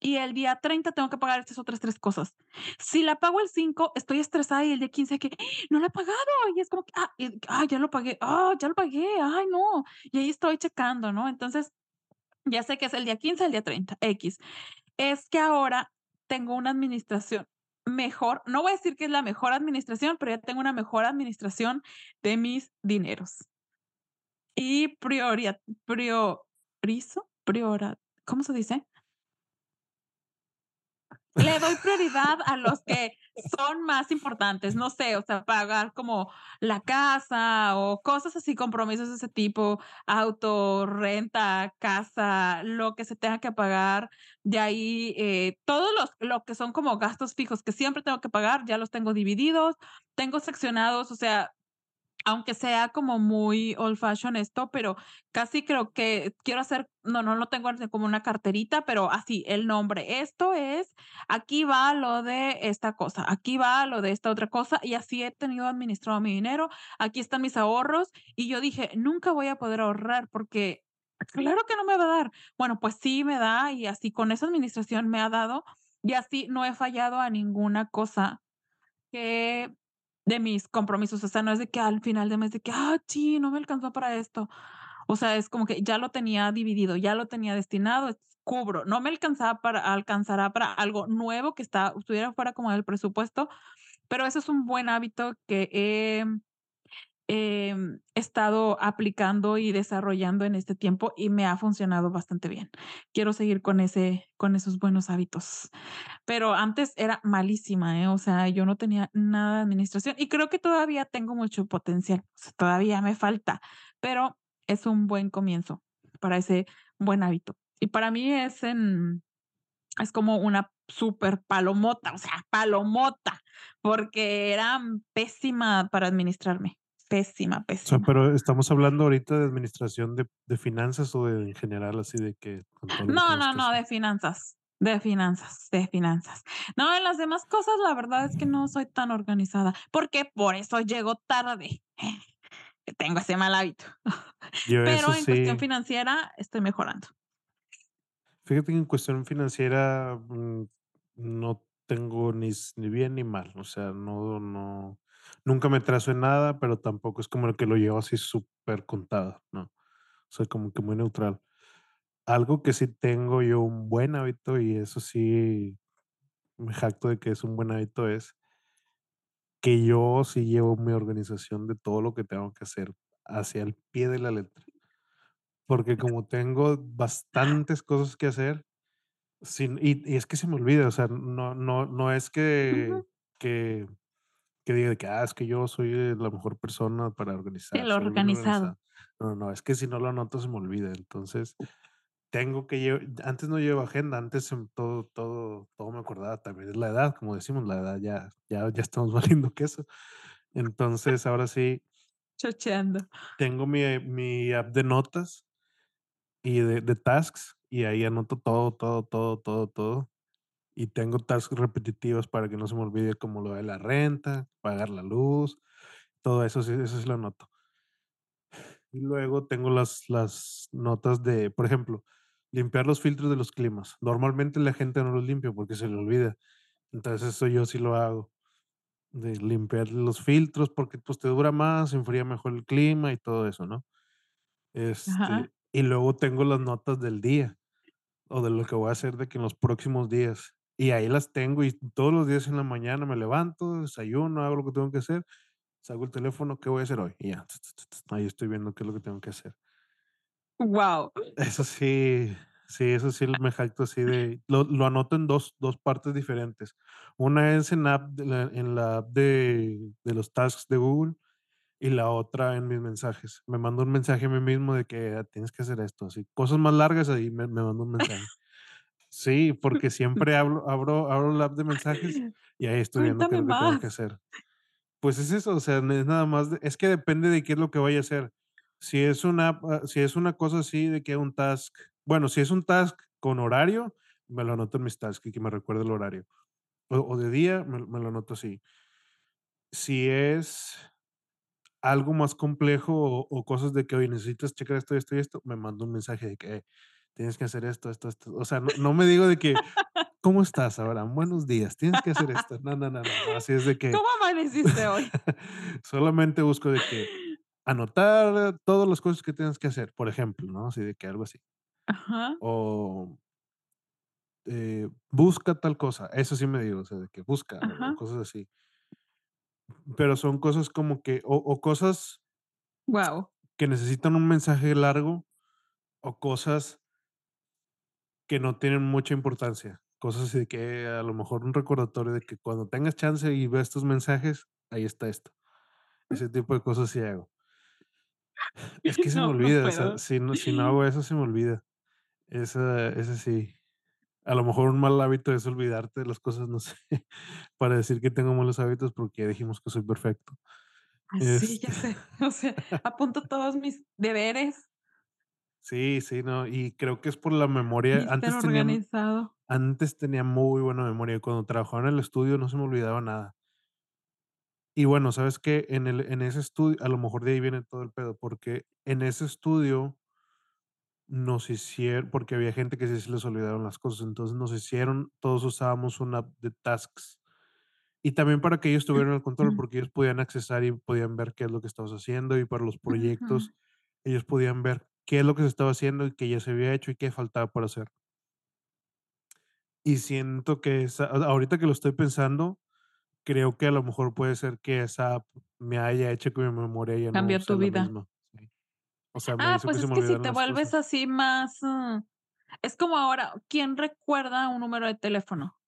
y el día 30 tengo que pagar estas otras 3 cosas. Si la pago el 5, estoy estresada y el día 15 de que no la he pagado y es como que, ah, y ah, ya lo pagué, ah, ya lo pagué, ay, no. Y ahí estoy checando, ¿no? Entonces, ya sé que es el día 15, el día 30, equis. Es que ahora tengo una administración mejor, no voy a decir que es la mejor administración, pero ya tengo una mejor administración de mis dineros. Y prioria priorizo, priora ¿cómo se dice? Le doy prioridad a los que son más importantes, no sé, o sea, pagar como la casa o cosas así, compromisos de ese tipo, auto, renta, casa, lo que se tenga que pagar. De ahí, eh, todos los lo que son como gastos fijos que siempre tengo que pagar, ya los tengo divididos, tengo seccionados, o sea, aunque sea como muy old fashion esto, pero casi creo que quiero hacer no, no lo tengo así como una carterita, pero así, el nombre. Esto es, aquí va lo de esta cosa, aquí va lo de esta otra cosa, y así he tenido administrado mi dinero. Aquí están mis ahorros, y yo dije: "Nunca voy a poder ahorrar porque claro que no me va a dar". Bueno, pues sí me da, y así con esa administración me ha dado, y así no he fallado a ninguna cosa que de mis compromisos. O sea, no es de que al final de mes de que: "Ah, chin, no me alcanzó para esto". O sea, es como que ya lo tenía dividido, ya lo tenía destinado, es cubro. No me alcanzaba para alcanzará para algo nuevo que está estuviera fuera como del presupuesto, pero ese es un buen hábito que he, em, estado aplicando y desarrollando en este tiempo, y me ha funcionado bastante bien. Quiero seguir con ese con esos buenos hábitos. Pero antes era malísima, ¿eh? O sea, yo no tenía nada de administración, y creo que todavía tengo mucho potencial, o sea, todavía me falta, pero es un buen comienzo para ese buen hábito. Y para mí es en es como una super palomota, o sea, palomota, porque era pésima para administrarme, pésima, O sea, pésima. pero, ¿estamos hablando ahorita de administración de de finanzas o de en general, así de que No, no, no, de finanzas. De finanzas, de finanzas. No, en las demás cosas, la verdad es que no soy tan organizada, porque por eso llego tarde, tengo ese mal hábito. Yo Pero en cuestión sí. financiera estoy mejorando. Fíjate que en cuestión financiera, mm, no tengo ni ni bien ni mal, o sea, no no nunca me atraso en nada, pero tampoco es como el que lo llevo así supercontado, no. Soy como que muy neutral. Algo que sí tengo yo un buen hábito, y eso sí me jacto de que es un buen hábito, es que yo sí llevo mi organización de todo lo que tengo que hacer hacia el pie de la letra. Porque como tengo bastantes cosas que hacer, sin y y es que se me olvida, o sea, no no no es que Ujú. que que diga que: "Ah, es que yo soy, eh, la mejor persona para organizar, El organizado. organizado". No, no, es que si no lo anoto se me olvida. Entonces, tengo que lle antes no llevaba agenda, antes, todo todo todo me acordaba, también es la edad, como decimos, la edad ya ya ya estamos valiendo queso. Entonces, ahora sí Chocheando. tengo mi, eh, mi app de notas y de de tasks, y ahí anoto todo, todo, todo, todo, todo. Y tengo tasks repetitivas para que no se me olvide, como lo de la renta, pagar la luz, todo eso eso sí lo anoto. Y luego tengo las las notas de, por ejemplo, limpiar los filtros de los climas. Normalmente la gente no los limpia porque se le olvida. Entonces, eso yo sí lo hago, de limpiar los filtros porque, pues, te dura más, enfría mejor el clima y todo eso, ¿no? Este, y luego tengo las notas del día, o de lo que voy a hacer de que en los próximos días. Y ahí las tengo, y todos los días en la mañana me levanto, desayuno, hago lo que tengo que hacer, saco el teléfono, ¿qué voy a hacer hoy? Y ya, ahí estoy viendo qué es lo que tengo que hacer. Guau. Eso sí, sí, eso sí me jacto así de lo lo anoto en 2 2 partes diferentes. Una es en app de la en la app de de los tasks de Google, y la otra en mis mensajes. Me mando un mensaje a mí mismo de que: "Ah, tienes que hacer esto", así, cosas más largas, ahí me me mando un mensaje. Sí, porque siempre hablo abro abro la app de mensajes, y ahí estoy viendo qué es lo que tengo que hacer. Pues es eso, o sea, es nada más de es que depende de qué es lo que vaya a hacer. Si es una ah, si es una cosa así de que un task bueno, si es un task con horario, me lo anoto en mis tasks y que me recuerde el horario. O o de día, me me lo anoto así. Si es algo más complejo, o o cosas de que: "Oye, necesitas checar esto, esto y esto", me mando un mensaje de que: "Tienes que hacer esto, esto, esto". O sea, no no me digo de que: "¿Cómo estás, Abraham? Buenos días, tienes que hacer esto". No, no, no, no, así es de que ¿Cómo amaneciste hoy? solamente busco de que anotar todas las cosas que tengas que hacer, por ejemplo, ¿no? Así de que algo así. Ajá. O eh, busca tal cosa, eso sí me digo, o sea, de que busca, Ajá. cosas así. Pero son cosas como que o o cosas Guau. que necesitan un mensaje largo, o cosas que no tienen mucha importancia. Cosas así de que, a lo mejor, un recordatorio de que cuando tengas chance y veas tus mensajes, ahí está esto. Ese tipo de cosas sí hago. Es que se me No, no olvida, o sea, puedo. si no si no hago eso, se me olvida. Esa ese sí. A lo mejor un mal hábito es olvidarte de las cosas, no sé, para decir que tengo malos hábitos, porque ya dijimos que soy perfecto. Ah, sí, Este ya sé. O sea, apunto todos mis deberes. Sí, sí, no, y creo que es por la memoria. Antes tenía organizado. antes tenía muy buena memoria, cuando trabajaba en el estudio no se me olvidaba nada. Y bueno, ¿sabes qué? En el en ese estudio a lo mejor de ahí viene todo el pedo, porque en ese estudio nos hicier porque había gente que sí se les olvidaron las cosas, entonces nos hicieron todos usábamos una app de tasks. Y también para que ellos tuvieran el control, porque ellos podían accesar y podían ver qué es lo que estabas haciendo, y para los proyectos, ellos podían ver qué es lo que se estaba haciendo, y qué ya se había hecho, y qué faltaba por hacer. Y siento que esa ahorita que lo estoy pensando, creo que a lo mejor puede ser que esa app me haya hecho que mi memoria ya Cambió tu vida. sí. O sea, me Ah, pues que se es que si te vuelves cosas. así más, mm, es como ahora, ¿quién recuerda un número de teléfono?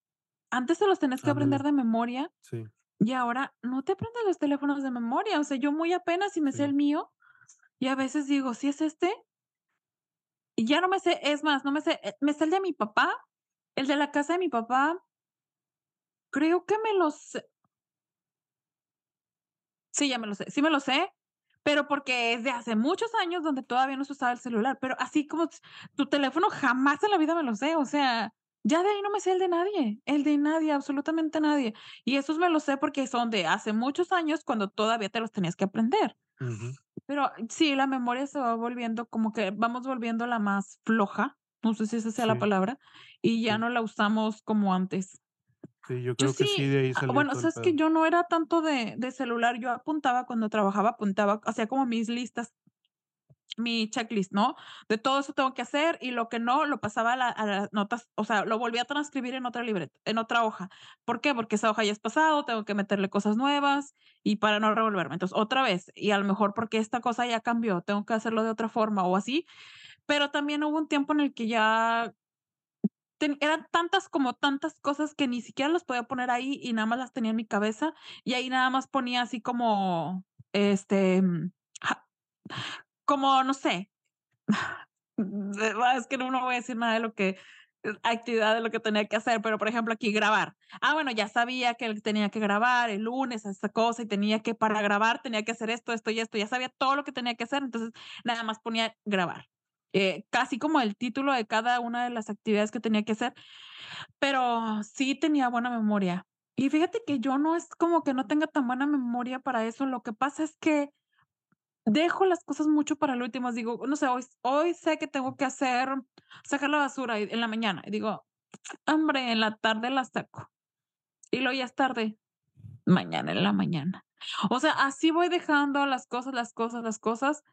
Antes te los tenías que aprender Ándale. de memoria, Sí. y ahora no te aprendes los teléfonos de memoria. O sea, yo muy apenas si me sé Sí. el mío, y a veces digo: "¿Sí es este?". Ya no me sé, es más, no me sé, eh, me sé el de mi papá, el de la casa de mi papá creo que me lo sé Sí, ya me lo sé, sí me lo sé, pero porque es de hace muchos años donde todavía no se usaba el celular, pero así como tu teléfono, jamás en la vida me lo sé, o sea Ya de ahí no me sé el de nadie, el de nadie, absolutamente nadie. Y esos me los sé porque son de hace muchos años cuando todavía te los tenías que aprender. Pero sí, la memoria se va volviendo como que vamos volviéndola más floja, no sé si esa sea la palabra, y ya sí. no la usamos como antes. Sí, yo Yo creo que sí, sí, de ahí ah, salió bueno, sabes que yo no era tanto de de celular, yo apuntaba cuando trabajaba, apuntaba, hacía como mis listas, mi checklist, ¿no? De todo eso tengo que hacer y lo que no, lo pasaba a la a las notas, o sea, lo volví a transcribir en otra libreta, en otra hoja. ¿Por qué? Porque esa hoja ya es pasado, tengo que meterle cosas nuevas y para no revolverme. Entonces, otra vez, y a lo mejor porque esta cosa ya cambió, tengo que hacerlo de otra forma o así, pero también hubo un tiempo en el que ya eran tantas, como tantas cosas que ni siquiera las podía poner ahí y nada más las tenía en mi cabeza, y ahí nada más ponía así como, este, mm, como, no sé, es que no, no voy a decir nada de lo que eh, actividad de lo que tenía que hacer, pero, por ejemplo, aquí grabar. Ah, bueno, ya sabía que tenía que grabar el lunes, esta cosa, y tenía que para grabar tenía que hacer esto, esto y esto, ya sabía todo lo que tenía que hacer, entonces nada más ponía grabar. Eh, casi como el título de cada una de las actividades que tenía que hacer, pero sí tenía buena memoria. Y fíjate que yo no es como que no tenga tan buena memoria para eso, lo que pasa es que dejo las cosas mucho para el último, digo, no sé, hoy hoy sé que tengo que hacer sacar la basura en la mañana, y digo: "Hombre, en la tarde la saco", y luego ya es tarde, mañana en la mañana. O sea, así voy dejando las cosas, las cosas, las cosas,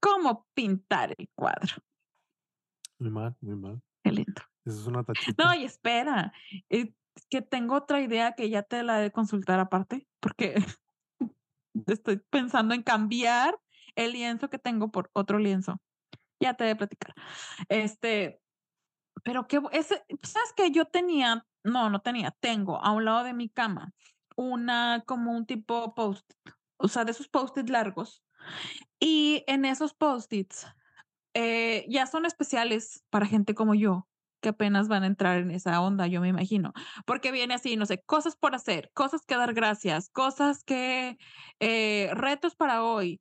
como pintar el cuadro. Muy mal, muy mal. Qué lindo. Eso es una No, tachita. y espera, es que tengo otra idea que ya te la he de consultar aparte, porque estoy pensando en cambiar el lienzo que tengo por otro lienzo. Ya te he de platicar. Este, pero bu ese ¿sabes qué? Yo tenía, no, no tenía, tengo a un lado de mi cama una como un tipo Post-it, o sea, de esos Post-it largos, y en esos Post-its, eh, ya son especiales para gente como yo, que apenas van a entrar en esa onda, yo me imagino, porque viene así, no sé, cosas por hacer, cosas que dar gracias, cosas que, eh, retos para hoy,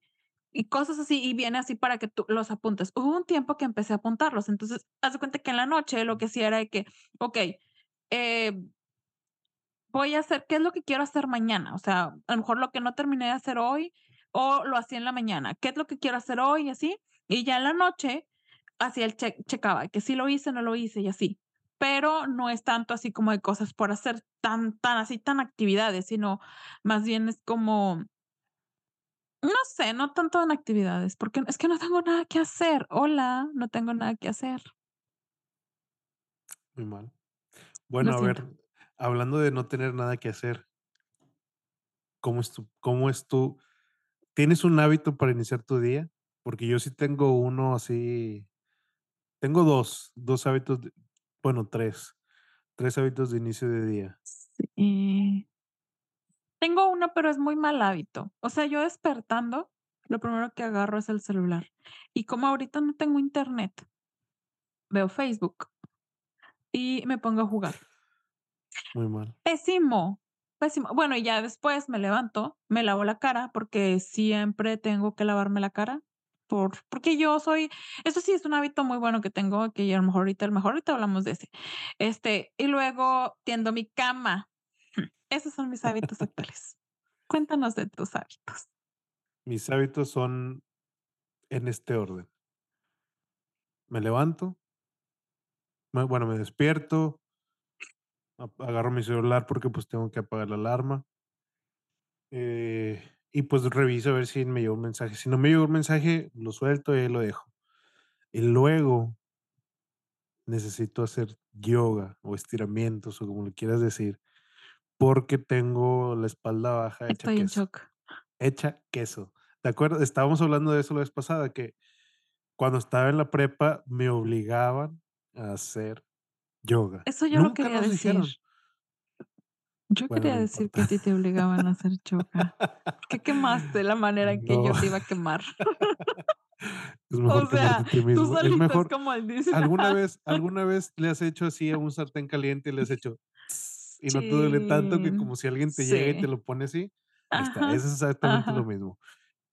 y cosas así, y viene así para que tú los apuntes. Hubo un tiempo que empecé a apuntarlos, entonces, haz de cuenta que en la noche lo que hacía era de que, okey, eh voy a hacer qué es lo que quiero hacer mañana, o sea, a lo mejor lo que no terminé de hacer hoy, o lo hacía en la mañana, qué es lo que quiero hacer hoy y así, y ya en la noche hacía el che checaba que sí lo hice, no lo hice y así. Pero no es tanto así como de cosas por hacer, tan tan así, tan actividades, sino más bien es como no sé, no tanto en actividades, porque es que no tengo nada que hacer. Hola, no tengo nada que hacer. Muy mal. Bueno, a siento. ver, hablando de no tener nada que hacer ¿cómo es tu cómo es tu tienes un hábito para iniciar tu día? Porque yo sí tengo uno así tengo 2, 2 hábitos de bueno, 3, 3 hábitos de inicio de día. Sí. Tengo uno, pero es muy mal hábito. O sea, yo despertando, lo primero que agarro es el celular. Y como ahorita no tengo internet veo Facebook y me pongo a jugar. Muy mal. Pésimo, pésimo. Bueno, y ya después me levanto, me lavo la cara, porque siempre tengo que lavarme la cara, por porque yo soy eso sí es un hábito muy bueno que tengo, que a lo mejor ahorita a lo mejor ahorita hablamos de ese. Este, y luego tiendo mi cama. Esos son mis hábitos actuales. Cuéntanos de tus hábitos. Mis hábitos son en este orden. Me levanto bueno, me despierto agarro mi celular porque, pues, tengo que apagar la alarma. Eh, y pues reviso a ver si me llegó un mensaje. Si no me llegó un mensaje, lo suelto y ahí lo dejo. Y luego necesito hacer yoga o estiramientos, o como le quieras decir, porque tengo la espalda baja hecha Estoy en queso, shock. hecha queso. ¿Te acuerdas? Estábamos hablando de eso la vez pasada, que cuando estaba en la prepa me obligaban a hacer yoga. Eso yo lo Nunca quería nos decir. dijeron. Yo Bueno, quería no decir importa. que a ti te obligaban a hacer yoga. ¿Por qué quemaste la manera en que No. yo te iba a quemar? Es O mejor quemarte sea, ti tú mismo. Es solito es mejor como el dice ¿alguna vez alguna vez le has hecho así a un sartén caliente y le has hecho y no te duele tanto que como si alguien te llega y te sí. lo pone así? Ahí está, Ajá, es exactamente lo mismo.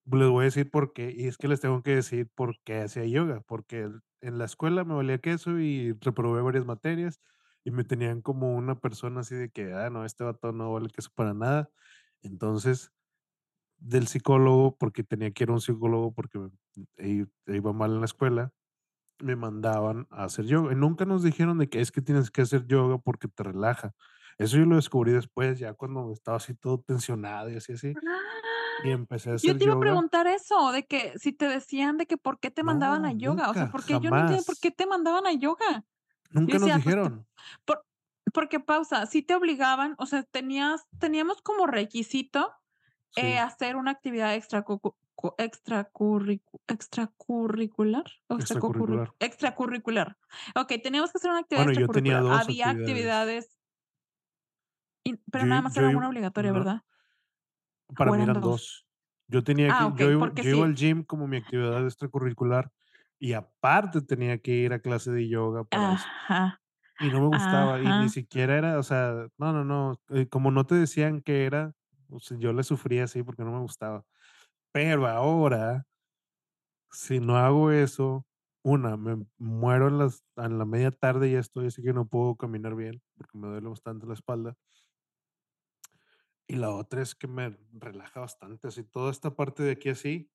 Les voy a decir por qué, y es que les tengo que decir por qué hacía yoga, porque en la escuela me valía queso y reprobé varias materias, y me tenían como una persona así de que: "Ah, no, este vato no vale queso para nada". Entonces, del psicólogo, porque tenía que ir a un psicólogo porque me i iba mal en la escuela, me mandaban a hacer yoga, y nunca nos dijeron de que: "Es que tienes que hacer yoga porque te relaja". Eso yo lo descubrí después, ya cuando estaba así todo tensionado y así, así, y ¡Ah! empecé a Yo hacer te iba a yoga. preguntar eso, de que si te decían de que por qué te mandaban a No, yoga, o sea, nunca, porque yo no entiendo por qué jamás. te mandaban a yoga. Nunca nos decía, dijeron. por porque pausa, sí te obligaban, o sea, tenías teníamos como requisito, eh, hacer una actividad extracurricu extracurricular o extracurricular. extracurricular. Okey, teníamos que hacer una actividad Bueno, yo tenía extracurricular. 2 Había actividades. actividades y pero Yo nada más yo era una obligatoria, no, ¿verdad? para ¿O mí eran eran 2? 2. Yo tenía Ah, que yo iba al gym como mi actividad extracurricular, y aparte tenía que ir a clase de yoga para eso. Ajá, Y no me gustaba, y ni siquiera era, o sea, no, no, no, eh, como no te decían qué era, o sea, yo le sufría así porque no me gustaba. Pero ahora, si no hago eso, una, me muero en las en la media tarde, ya estoy así que no puedo caminar bien, porque me duele bastante la espalda. Y la otra es que me relaja bastante, así toda esta parte de aquí así,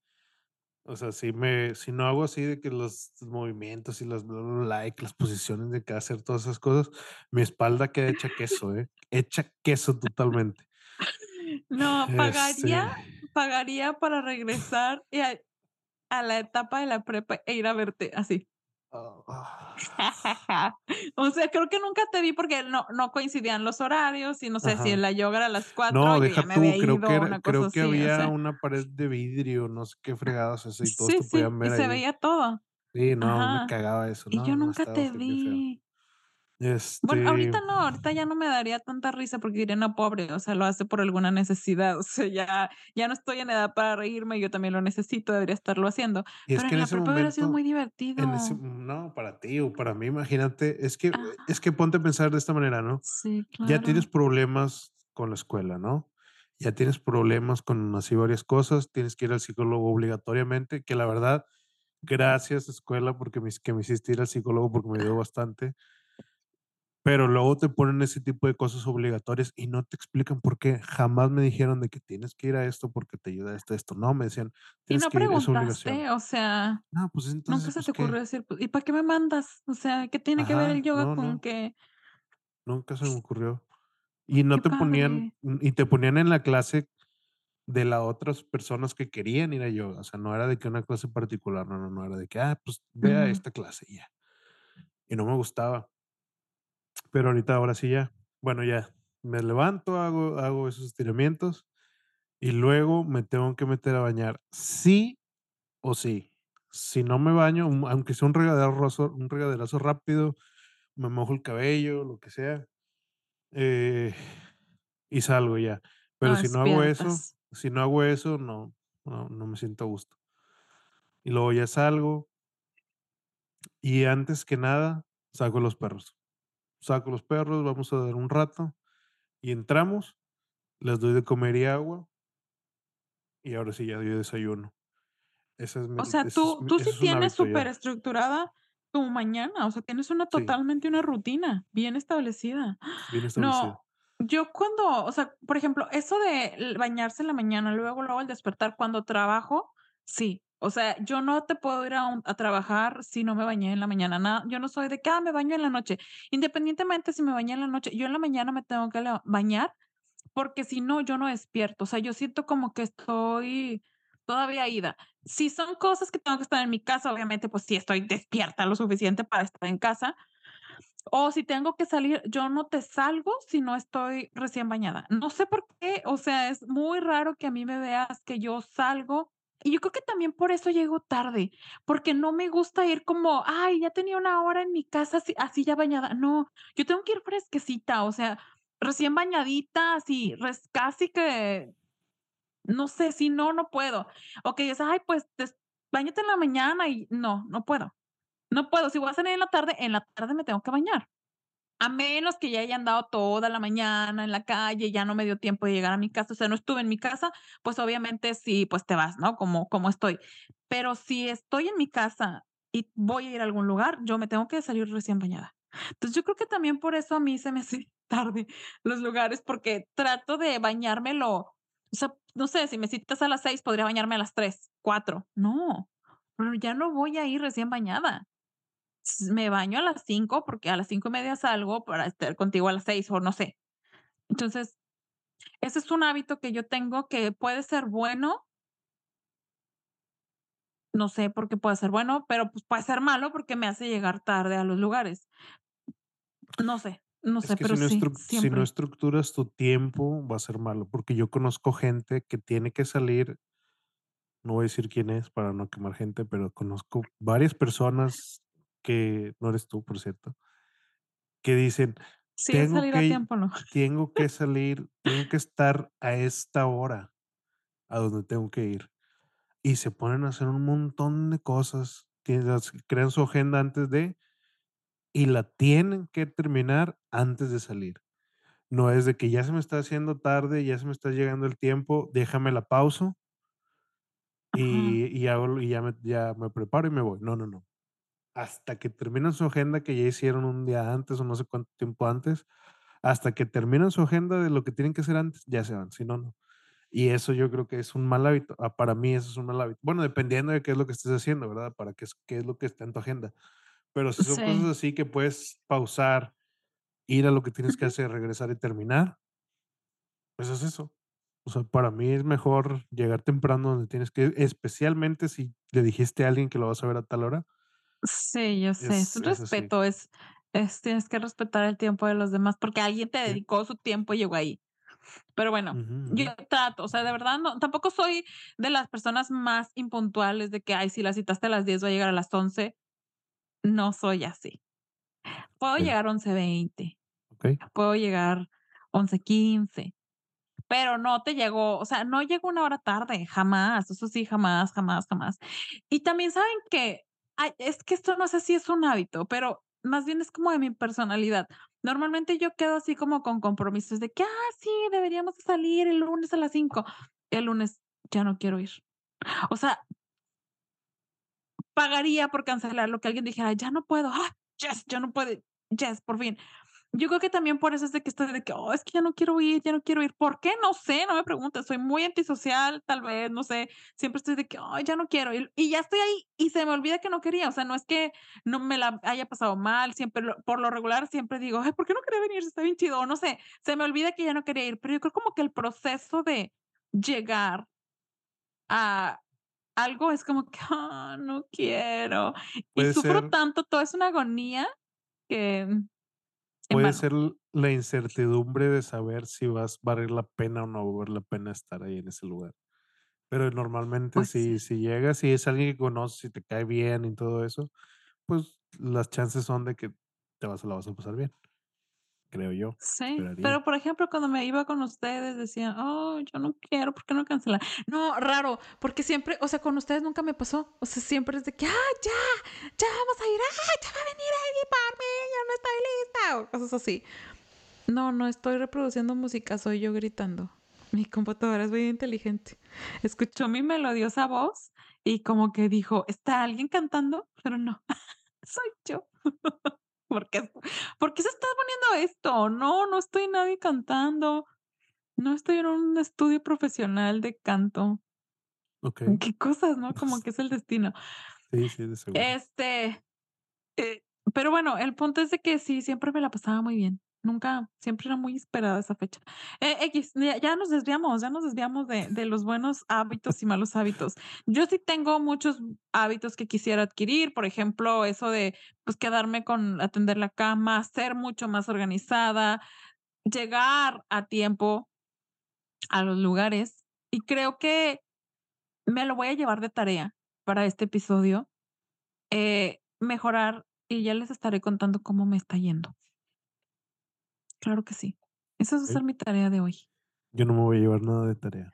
o sea, si me si no hago así de que los movimientos y las bla, bla, bla, y que las posiciones de que hacer todas esas cosas, mi espalda queda hecha queso, ¿eh? Hecha queso totalmente. No, pagaría Este, pagaría para regresar y a a la etapa de la prepa e ir a verte así. Ah, O sea, creo que nunca te vi porque no no coincidían los horarios y no sé si ajá. la yoga era a las 4, No, deja ya me había tú, creo que era creo que así, o había sea. una pared de vidrio, no sé qué fregados es, y todos Sí, te sí, podían y se veía todo. Sí, no, me cagaba eso. Y yo nunca te fe vi. Bueno, Este, ahorita no, ahorita ya no me daría tanta risa porque diría: "No, pobre, o sea, lo hace por alguna necesidad", o sea, ya ya no estoy en edad para reírme, yo también lo necesito, debería estarlo haciendo, y es pero que en en la ese prepa hubiera sido muy momento, en ese divertido. no, para ti o para mí, imagínate, es que es Ajá. que ponte a pensar de esta manera, ¿no? Sí, Ya tienes claro. problemas con la escuela, ¿no? Ya tienes problemas con así varias cosas, tienes que ir al psicólogo obligatoriamente, que la verdad, gracias escuela porque me, que me hiciste ir al psicólogo porque me ayudó bastante, pero luego te ponen ese tipo de cosas obligatorias y no te explican por qué. Jamás me dijeron de que tienes que ir a esto porque te ayuda esto, esto. No, me decían, Y tienes no que ir, es obligación. preguntaste, o sea, No, pues nunca se pues te ocurrió decir: "Pues, ¿y para qué me mandas?". O sea, ¿qué tiene que ver el yoga no, con no, que? nunca se me ocurrió. Y no Qué te ponían, y te ponían en la clase De las otras personas que querían ir a yoga, o sea, no era de que una clase particular, no, no, no, era de que, ah, pues ve a esta clase y ya. Y no me gustaba, pero ahorita ahora sí ya. Bueno, ya me levanto, hago hago esos estiramientos y luego me tengo que meter a bañar, sí o sí. Si no me baño, un aunque sea un regaderazo un regaderazo rápido, me mojo el cabello, lo que sea, eh, y salgo ya. No Pero si no hago eso si no hago eso, no no no me siento a gusto. Y luego ya salgo, y antes que nada, saco los perros. Saco los perros, vamos a dar un rato, y entramos, les doy de comer y agua, y ahora sí ya doy desayuno. Ese es mi O sea, tú tú sí tienes hábito ya. superestructurada tu mañana, o sea, tienes una Sí, totalmente una rutina bien establecida. bien No, establecido. yo cuando, o sea, por ejemplo, eso de bañarse en la mañana, luego, luego al despertar cuando trabajo, sí. O sea, yo no te puedo ir a a trabajar si no me bañé en la mañana, nada yo no soy de que: "Ah, me baño en la noche". Independientemente si me bañé en la noche, yo en la mañana me tengo que bañar porque si no, yo no despierto, o sea, yo siento como que estoy todavía ida. Si son cosas que tengo que estar en mi casa, obviamente, pues sí estoy despierta lo suficiente para estar en casa, o si tengo que salir, yo no te salgo si no estoy recién bañada. No sé por qué, o sea, es muy raro que a mí me veas que yo salgo, y yo creo que también por eso llego tarde, porque no me gusta ir como: "Ay, ya tenía una hora en mi casa así así ya bañada". No, yo tengo que ir fresquecita, o sea, recién bañadita, así, res casi que, no sé, si no, no puedo. O que dices: "Ay, pues, des báñate en la mañana", y no, no puedo. No puedo. Si voy a salir en la tarde, en la tarde me tengo que bañar. A menos que ya haya andado toda la mañana en la calle, ya no me dio tiempo de llegar a mi casa, o sea, no estuve en mi casa, pues, obviamente sí, pues, te vas, ¿no? Como como estoy. Pero si estoy en mi casa y voy a ir a algún lugar, yo me tengo que salir recién bañada. Entonces, yo creo que también por eso a mí se me hace tarde los lugares, porque trato de bañarme lo o sea, no sé, si me citas a las 6, podría bañarme a las 3, 4. No, pero ya no voy a ir recién bañada. Me baño a las 5, porque a las 5:30 salgo para estar contigo a las 6, o no sé. Entonces, ese es un hábito que yo tengo que puede ser bueno no sé por qué puede ser bueno, pero, pues, puede ser malo porque me hace llegar tarde a los lugares. No sé, no Es sé, que pero si no sí, si no estructuras tu tiempo, va a ser malo, porque yo conozco gente que tiene que salir no voy a decir quién es para no quemar gente, pero conozco varias personas que no eres tú, por cierto que dicen: es "Tengo salir a que tiempo, no. tengo que salir, tengo que estar a esta hora a donde tengo que ir", y se ponen a hacer un montón de cosas, crean su agenda antes de y la tienen que terminar antes de salir. No es de que ya se me está haciendo tarde, ya se me está llegando el tiempo, déjame la pauso y y hago y ya me ya me preparo y me voy. No, no, no. Hasta que terminan su agenda que ya hicieron un día antes, o no sé cuánto tiempo antes, hasta que terminan su agenda de lo que tienen que hacer antes, ya se van, si no, no. Y eso yo creo que es un mal hábito. Ah, para mí eso es un mal hábito. Bueno, dependiendo de qué es lo que estés haciendo, ¿verdad? Para qué es qué es lo que está en tu agenda. Pero si son cosas Sí. así que puedes pausar, ir a lo que tienes que hacer, regresar y terminar pues haz eso. O sea, para mí es mejor llegar temprano donde tienes que especialmente si le dijiste a alguien que lo vas a ver a tal hora Sí, yo sé, es respeto, es es tienes que respetar el tiempo de los demás, porque alguien te dedicó su tiempo y llegó ahí. Pero bueno, yo trato, o sea, de verdad no tampoco soy de las personas más impuntuales de que: "Ay, si la citaste a las 10, va a llegar a las 11". No soy así. Puedo Okey. llegar 11:20, Okey. puedo llegar 11:15, pero no te llego, o sea, no llego una hora tarde, jamás, eso sí, jamás, jamás, jamás. Y también, ¿saben qué? Es que esto no sé si es un hábito, pero más bien es como de mi personalidad. Normalmente yo quedo así como con compromisos de que: "Ah, sí, deberíamos de salir el lunes a las 5". El lunes ya no quiero ir. O sea pagaría por cancelar lo que alguien dijera: "Ya no puedo, ah, yes, ya no puede, yes, por fin". Yo creo que también por eso es de que estoy de que: "Oh, es que ya no quiero ir, ya no quiero ir". ¿Por qué? No sé, no me preguntes, soy muy antisocial, tal vez, no sé, siempre estoy de que: "Ay, ya no quiero ir", y ya estoy ahí, y se me olvida que no quería, o sea, no es que no me la haya pasado mal, siempre lo por lo regular siempre digo: "Ay, ¿por qué no quería venir está bien chido?". O no sé, se me olvida que ya no quería ir, pero yo creo como que el proceso de llegar a algo es como que: "Ah, no quiero", y sufro ser tanto, todo es una agonía que puede ser la incertidumbre de saber si vas valer la pena o no va a valer la pena estar ahí en ese lugar. Pero normalmente Puede si si llegas y es alguien que conoces y te cae bien y todo eso, pues las chances son de que te vas la vas a pasar bien. Creo yo, Sí, esperaría. pero, por ejemplo, cuando me iba con ustedes decía: "Ay, yo no quiero, ¿por qué no cancelar?". No, raro, porque siempre, o sea, con ustedes nunca me pasó, o sea, siempre es de que: "Ah, ya, ya vamos a ir, ah, ya va a venir alguien por mí, yo no estoy lista", o cosas así. No, no estoy reproduciendo música, soy yo gritando. Mi computadora es muy inteligente. Escuchó mi melodiosa voz y como que dijo: "¿Está alguien cantando?", pero no, soy yo. ¿Por qué por qué se está poniendo esto? No, no estoy nadie cantando, no estoy en un estudio profesional de canto. Okey. Qué cosas, ¿no? Como que es el destino. Sí, sí, de seguro. Este, eh, pero bueno, el punto es de que sí, siempre me la pasaba muy bien. Nunca siempre era muy esperada esa fecha. Eh, equis, ya ya nos desviamos, ya nos desviamos de de los buenos hábitos y malos hábitos. Yo sí tengo muchos hábitos que quisiera adquirir, por ejemplo, eso de, pues, quedarme con atender la cama, ser mucho más organizada, llegar a tiempo a los lugares, y creo que me lo voy a llevar de tarea para este episodio, eh, mejorar, y ya les estaré contando cómo me está yendo. Claro que sí. Esa va a ser mi tarea de hoy. Yo no me voy a llevar nada de tarea.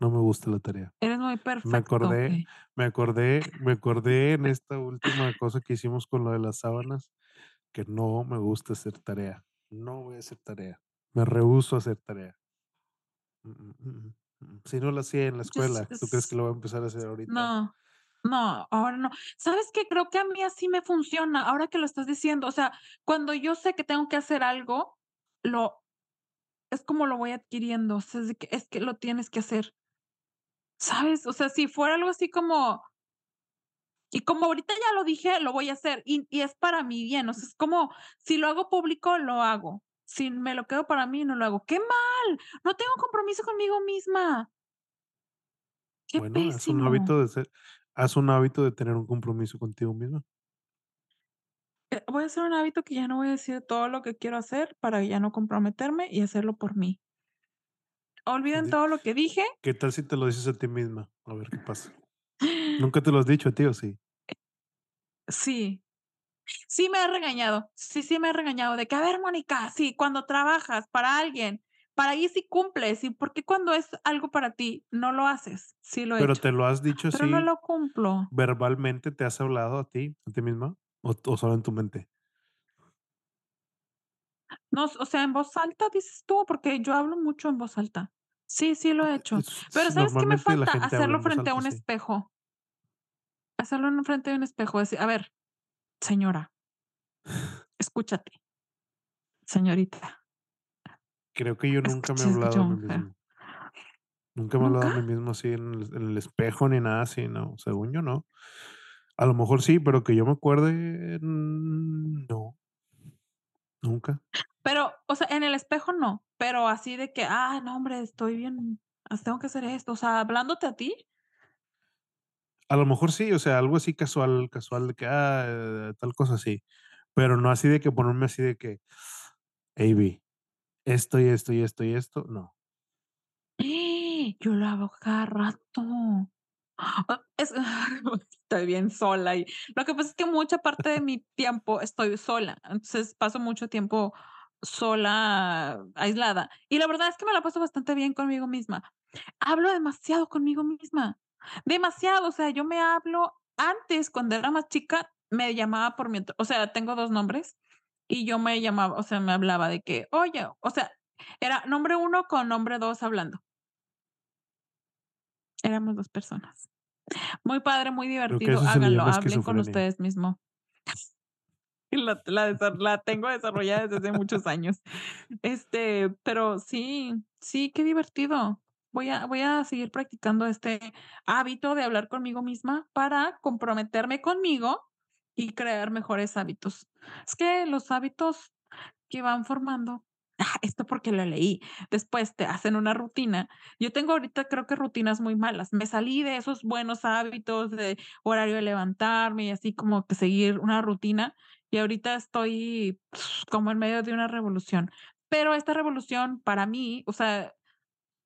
No me gusta la tarea. Eres muy Me perfecto, acordé okey. me acordé me acordé en esta última cosa que hicimos con lo de las sábanas, que no me gusta hacer tarea. No voy a hacer tarea. Me rehúso a hacer tarea. Mm, mm, mm. Si no lo hacía en la Yo escuela, ¿tú crees que lo voy a empezar a hacer ahorita? no, no, ahora no. ¿Sabes qué? Creo que a mí así me funciona, ahora que lo estás diciendo, o sea, cuando yo sé que tengo que hacer algo, lo es como lo voy adquiriendo, o sea, es que es que lo tienes que hacer, ¿sabes? O sea, si fuera algo así como y como ahorita ya lo dije, lo voy a hacer, y y es para mi bien, o sea, es como si lo hago público, lo hago, si me lo quedo para mí, no lo hago. ¡Qué mal! No tengo compromiso conmigo misma. Qué Bueno, haz un pésimo. hábito de ser haz un hábito de tener un compromiso contigo misma. Eh, voy a hacer un hábito que ya no voy a decir todo lo que quiero hacer para ya no comprometerme y hacerlo por mí. Olviden todo lo que dije. ¿qué tal si te lo dices a ti misma? A ver qué pasa. ¿Nunca te lo has dicho a ti o sí? Sí, sí me ha regañado, sí, sí me ha regañado de que, a ver, Mónica, sí, cuando trabajas para alguien, para ahí sí cumples, y por qué cuando es algo para ti no lo haces. Sí lo he ¿Pero hecho, te lo has dicho pero no así lo cumplo. verbalmente? ¿Te has hablado a ti, a ti misma? ¿O o solo en tu mente? No, o sea, en voz alta dices tú, porque yo hablo mucho en voz alta. Sí, sí lo he hecho, pero ¿sabes qué me falta? Hacerlo frente a un sí. espejo. Hacerlo en frente de un espejo, decir: "A ver, señora, escúchate, señorita". Creo que yo nunca me he hablado a mí mismo. Nunca me he hablado a mí mismo así en el en el espejo ni nada así, no, según yo no. A lo mejor sí, pero que yo me acuerde, mm, no, nunca. Pero, o sea, en el espejo no, pero así de que: "Ah, no, hombre, estoy bien, tengo que hacer esto", o sea, ¿hablándote a ti? A lo mejor sí, o sea, algo así casual casual de que, ah, tal cosa así, pero no así de que ponerme así de que: "Hey, Vi, esto, y esto, y esto, y esto", no. Yo lo hago cada rato. Ah, es estoy bien sola y lo que pasa es que mucha parte de mi tiempo estoy sola, entonces paso mucho tiempo sola, aislada, y la verdad es que me la paso bastante bien conmigo misma. Hablo demasiado conmigo misma, demasiado, o sea, yo me hablo antes, cuando era más chica, me llamaba por mi o sea, tengo 2 nombres, y yo me llamaba, o sea, me hablaba de que: "Oye", o sea, era nombre uno con nombre 2 hablando. Éramos 2 personas. Muy padre, muy divertido, háganlo, hablen con ustedes mismo. Y la la la tengo desarrollada desde hace muchos años. Este, pero sí, sí, qué divertido. Voy a voy a seguir practicando este hábito de hablar conmigo misma para comprometerme conmigo y crear mejores hábitos. Es que los hábitos que van formando ah, esto porque lo leí. Después te hacen una rutina. Yo tengo ahorita creo que rutinas muy malas. Me salí de esos buenos hábitos de horario de levantarme y así como que seguir una rutina, y ahorita estoy como en medio de una revolución. Pero esta revolución para mí, o sea,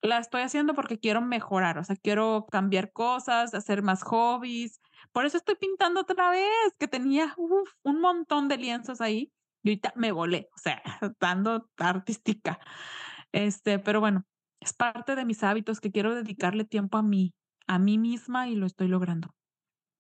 la estoy haciendo porque quiero mejorar, o sea, quiero cambiar cosas, hacer más hobbies. Por eso estoy pintando otra vez, que tenía, uf, un montón de lienzos ahí y ahorita me volé, o sea, ando artística. Este, pero bueno, es parte de mis hábitos que quiero dedicarle tiempo a mí, a mí misma y lo estoy logrando.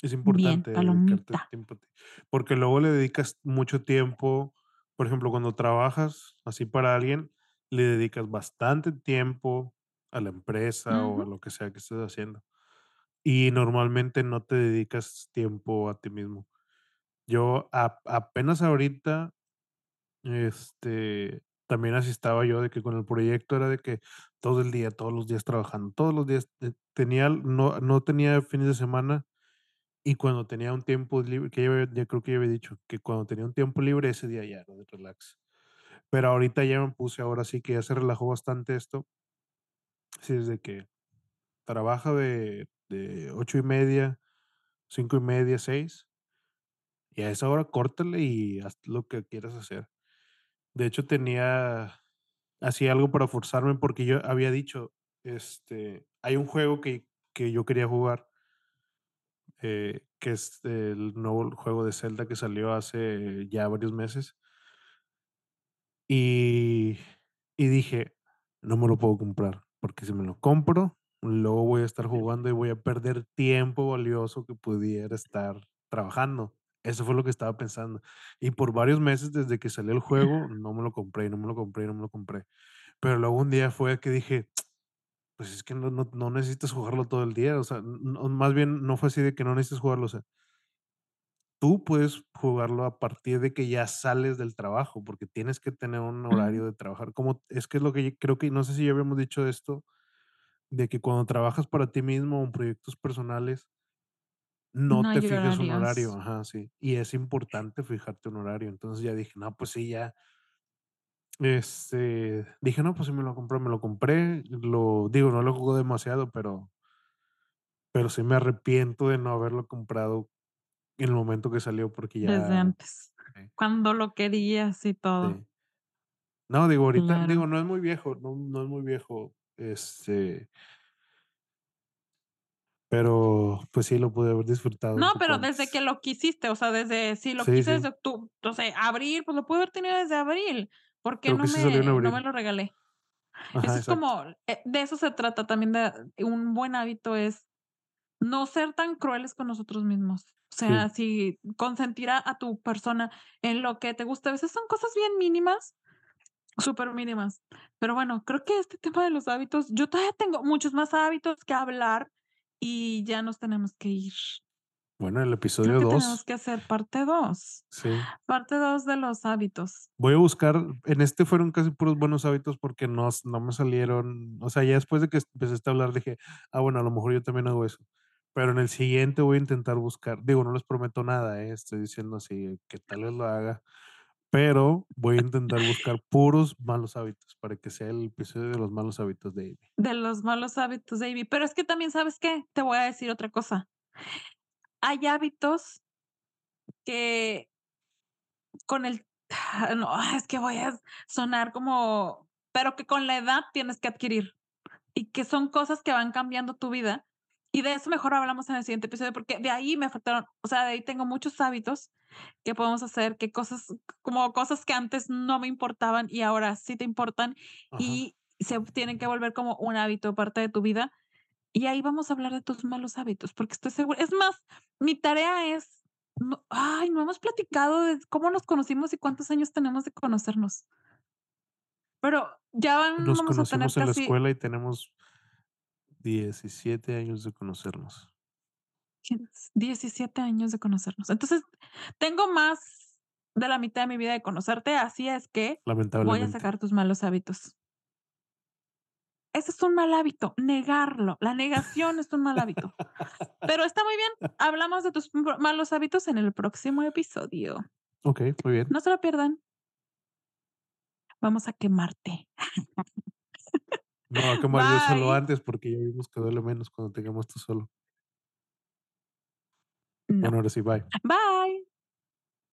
Es Bien, importante dedicarte palomita. tiempo a ti, porque luego le dedicas mucho tiempo, por ejemplo, cuando trabajas así para alguien, le dedicas bastante tiempo a la empresa o a lo que sea que estés haciendo, y normalmente no te dedicas tiempo a ti mismo. Yo ap apenas ahorita, este, también así yo de que con el proyecto era de que todo el día, todos los días trabajando, todos los días, te tenía no no tenía fines de semana y cuando tenía un tiempo libre, que ya ya creo que ya había dicho, que cuando tenía un tiempo libre, ese día ya era de relax. Pero ahorita ya me puse, ahora sí que ya se relajó bastante esto. Sí, desde que trabaja de de 8:30, 5:30, 6, y a esa hora córtale y haz lo que quieras hacer. De hecho, tenía hacía algo para forzarme, porque yo había dicho, este, hay un juego que que yo quería jugar eh, que es el nuevo juego de Zelda que salió hace ya varios meses. Y y dije: "No me lo puedo comprar, porque si me lo compro, luego voy a estar jugando y voy a perder tiempo valioso que pudiera estar trabajando". Eso fue lo que estaba pensando. Y por varios meses desde que salió el juego, no me lo compré, no me lo compré, no me lo compré. Pero luego un día fue que dije: "Pues es que no no no necesitas jugarlo todo el día", o sea, no más bien no fue así de que no necesitas jugarlo, o sea tú puedes jugarlo a partir de que ya sales del trabajo, porque tienes que tener un horario de trabajar, como es que es lo que yo creo que no sé si ya habíamos dicho esto, de que cuando trabajas para ti mismo en proyectos personales no No te fijes un horario, horarios. ajá, sí, y es importante fijarte un horario. Entonces ya dije: "No, pues sí, ya". Este, dije: "No, pues si me lo compro, me lo compré", lo digo, no lo juego demasiado, pero pero sí me arrepiento de no haberlo comprado en el momento que salió, porque Desde ya antes, sí. cuando lo querías y todo. Sí. No, digo, ahorita Claro. digo, no es muy viejo, no no es muy viejo, este pero, pues sí, lo pude haber disfrutado No, pero desde que antes. lo quisiste, o sea, desde si lo Sí, quise sí. desde octu no sé, abril, pues lo pude haber tenido desde abril, ¿por qué Creo no sí me no me lo regalé? Ajá, Eso es exacto. como, eh, de eso se trata también de un buen hábito es no ser tan crueles con nosotros mismos. O sea, si consentir a a tu persona en lo que te gusta, a veces son cosas bien mínimas, supermínimas. Pero bueno, creo que este tema de los hábitos, yo todavía tengo muchos más hábitos que hablar y ya nos tenemos que ir. Bueno, el episodio que tenemos 2. que hacer parte 2, Sí. parte 2 de los hábitos. Voy a buscar, en este fueron casi puros buenos hábitos porque no no me salieron, o sea, ya después de que empezaste a hablar dije: "Ah, bueno, a lo mejor yo también hago eso". Pero en el siguiente voy a intentar buscar, digo, no les prometo nada, eh, estoy diciendo así que tal vez lo haga, pero voy a intentar buscar puros malos hábitos para que sea el episodio de los malos hábitos de Amy. De los malos hábitos de Amy, pero es que también, ¿sabes qué? Te voy a decir otra cosa. Hay hábitos que con el no, es que voy a sonar como pero que con la edad tienes que adquirir, y que son cosas que van cambiando tu vida, y de eso mejor hablamos en el siguiente episodio, porque de ahí me faltaron, o sea, de ahí tengo muchos hábitos que podemos hacer, que cosas como cosas que antes no me importaban y ahora sí te importan, Ajá. y se tienen que volver como un hábito, parte de tu vida. Y ahí vamos a hablar de tus malos hábitos, porque estoy segura es más, mi tarea es no ay, no hemos platicado de cómo nos conocimos y cuántos años tenemos de conocernos. Pero ya Nos vamos a tener en la escuela y tenemos 17 años de conocernos. 17 años de conocernos. Entonces, tengo más de la mitad de mi vida de conocerte, así es que voy a sacar tus malos hábitos. Ese es un mal hábito, negarlo. La negación es un mal hábito. Pero está muy bien, hablamos de tus malos hábitos en el próximo episodio. Okey, muy bien. No se lo pierdan. Vamos a quemarte. Voy a quemar yo solo antes, porque ya vimos que duele menos cuando te quemas tú solo. No. Bueno, ahora sí, bye. Bye.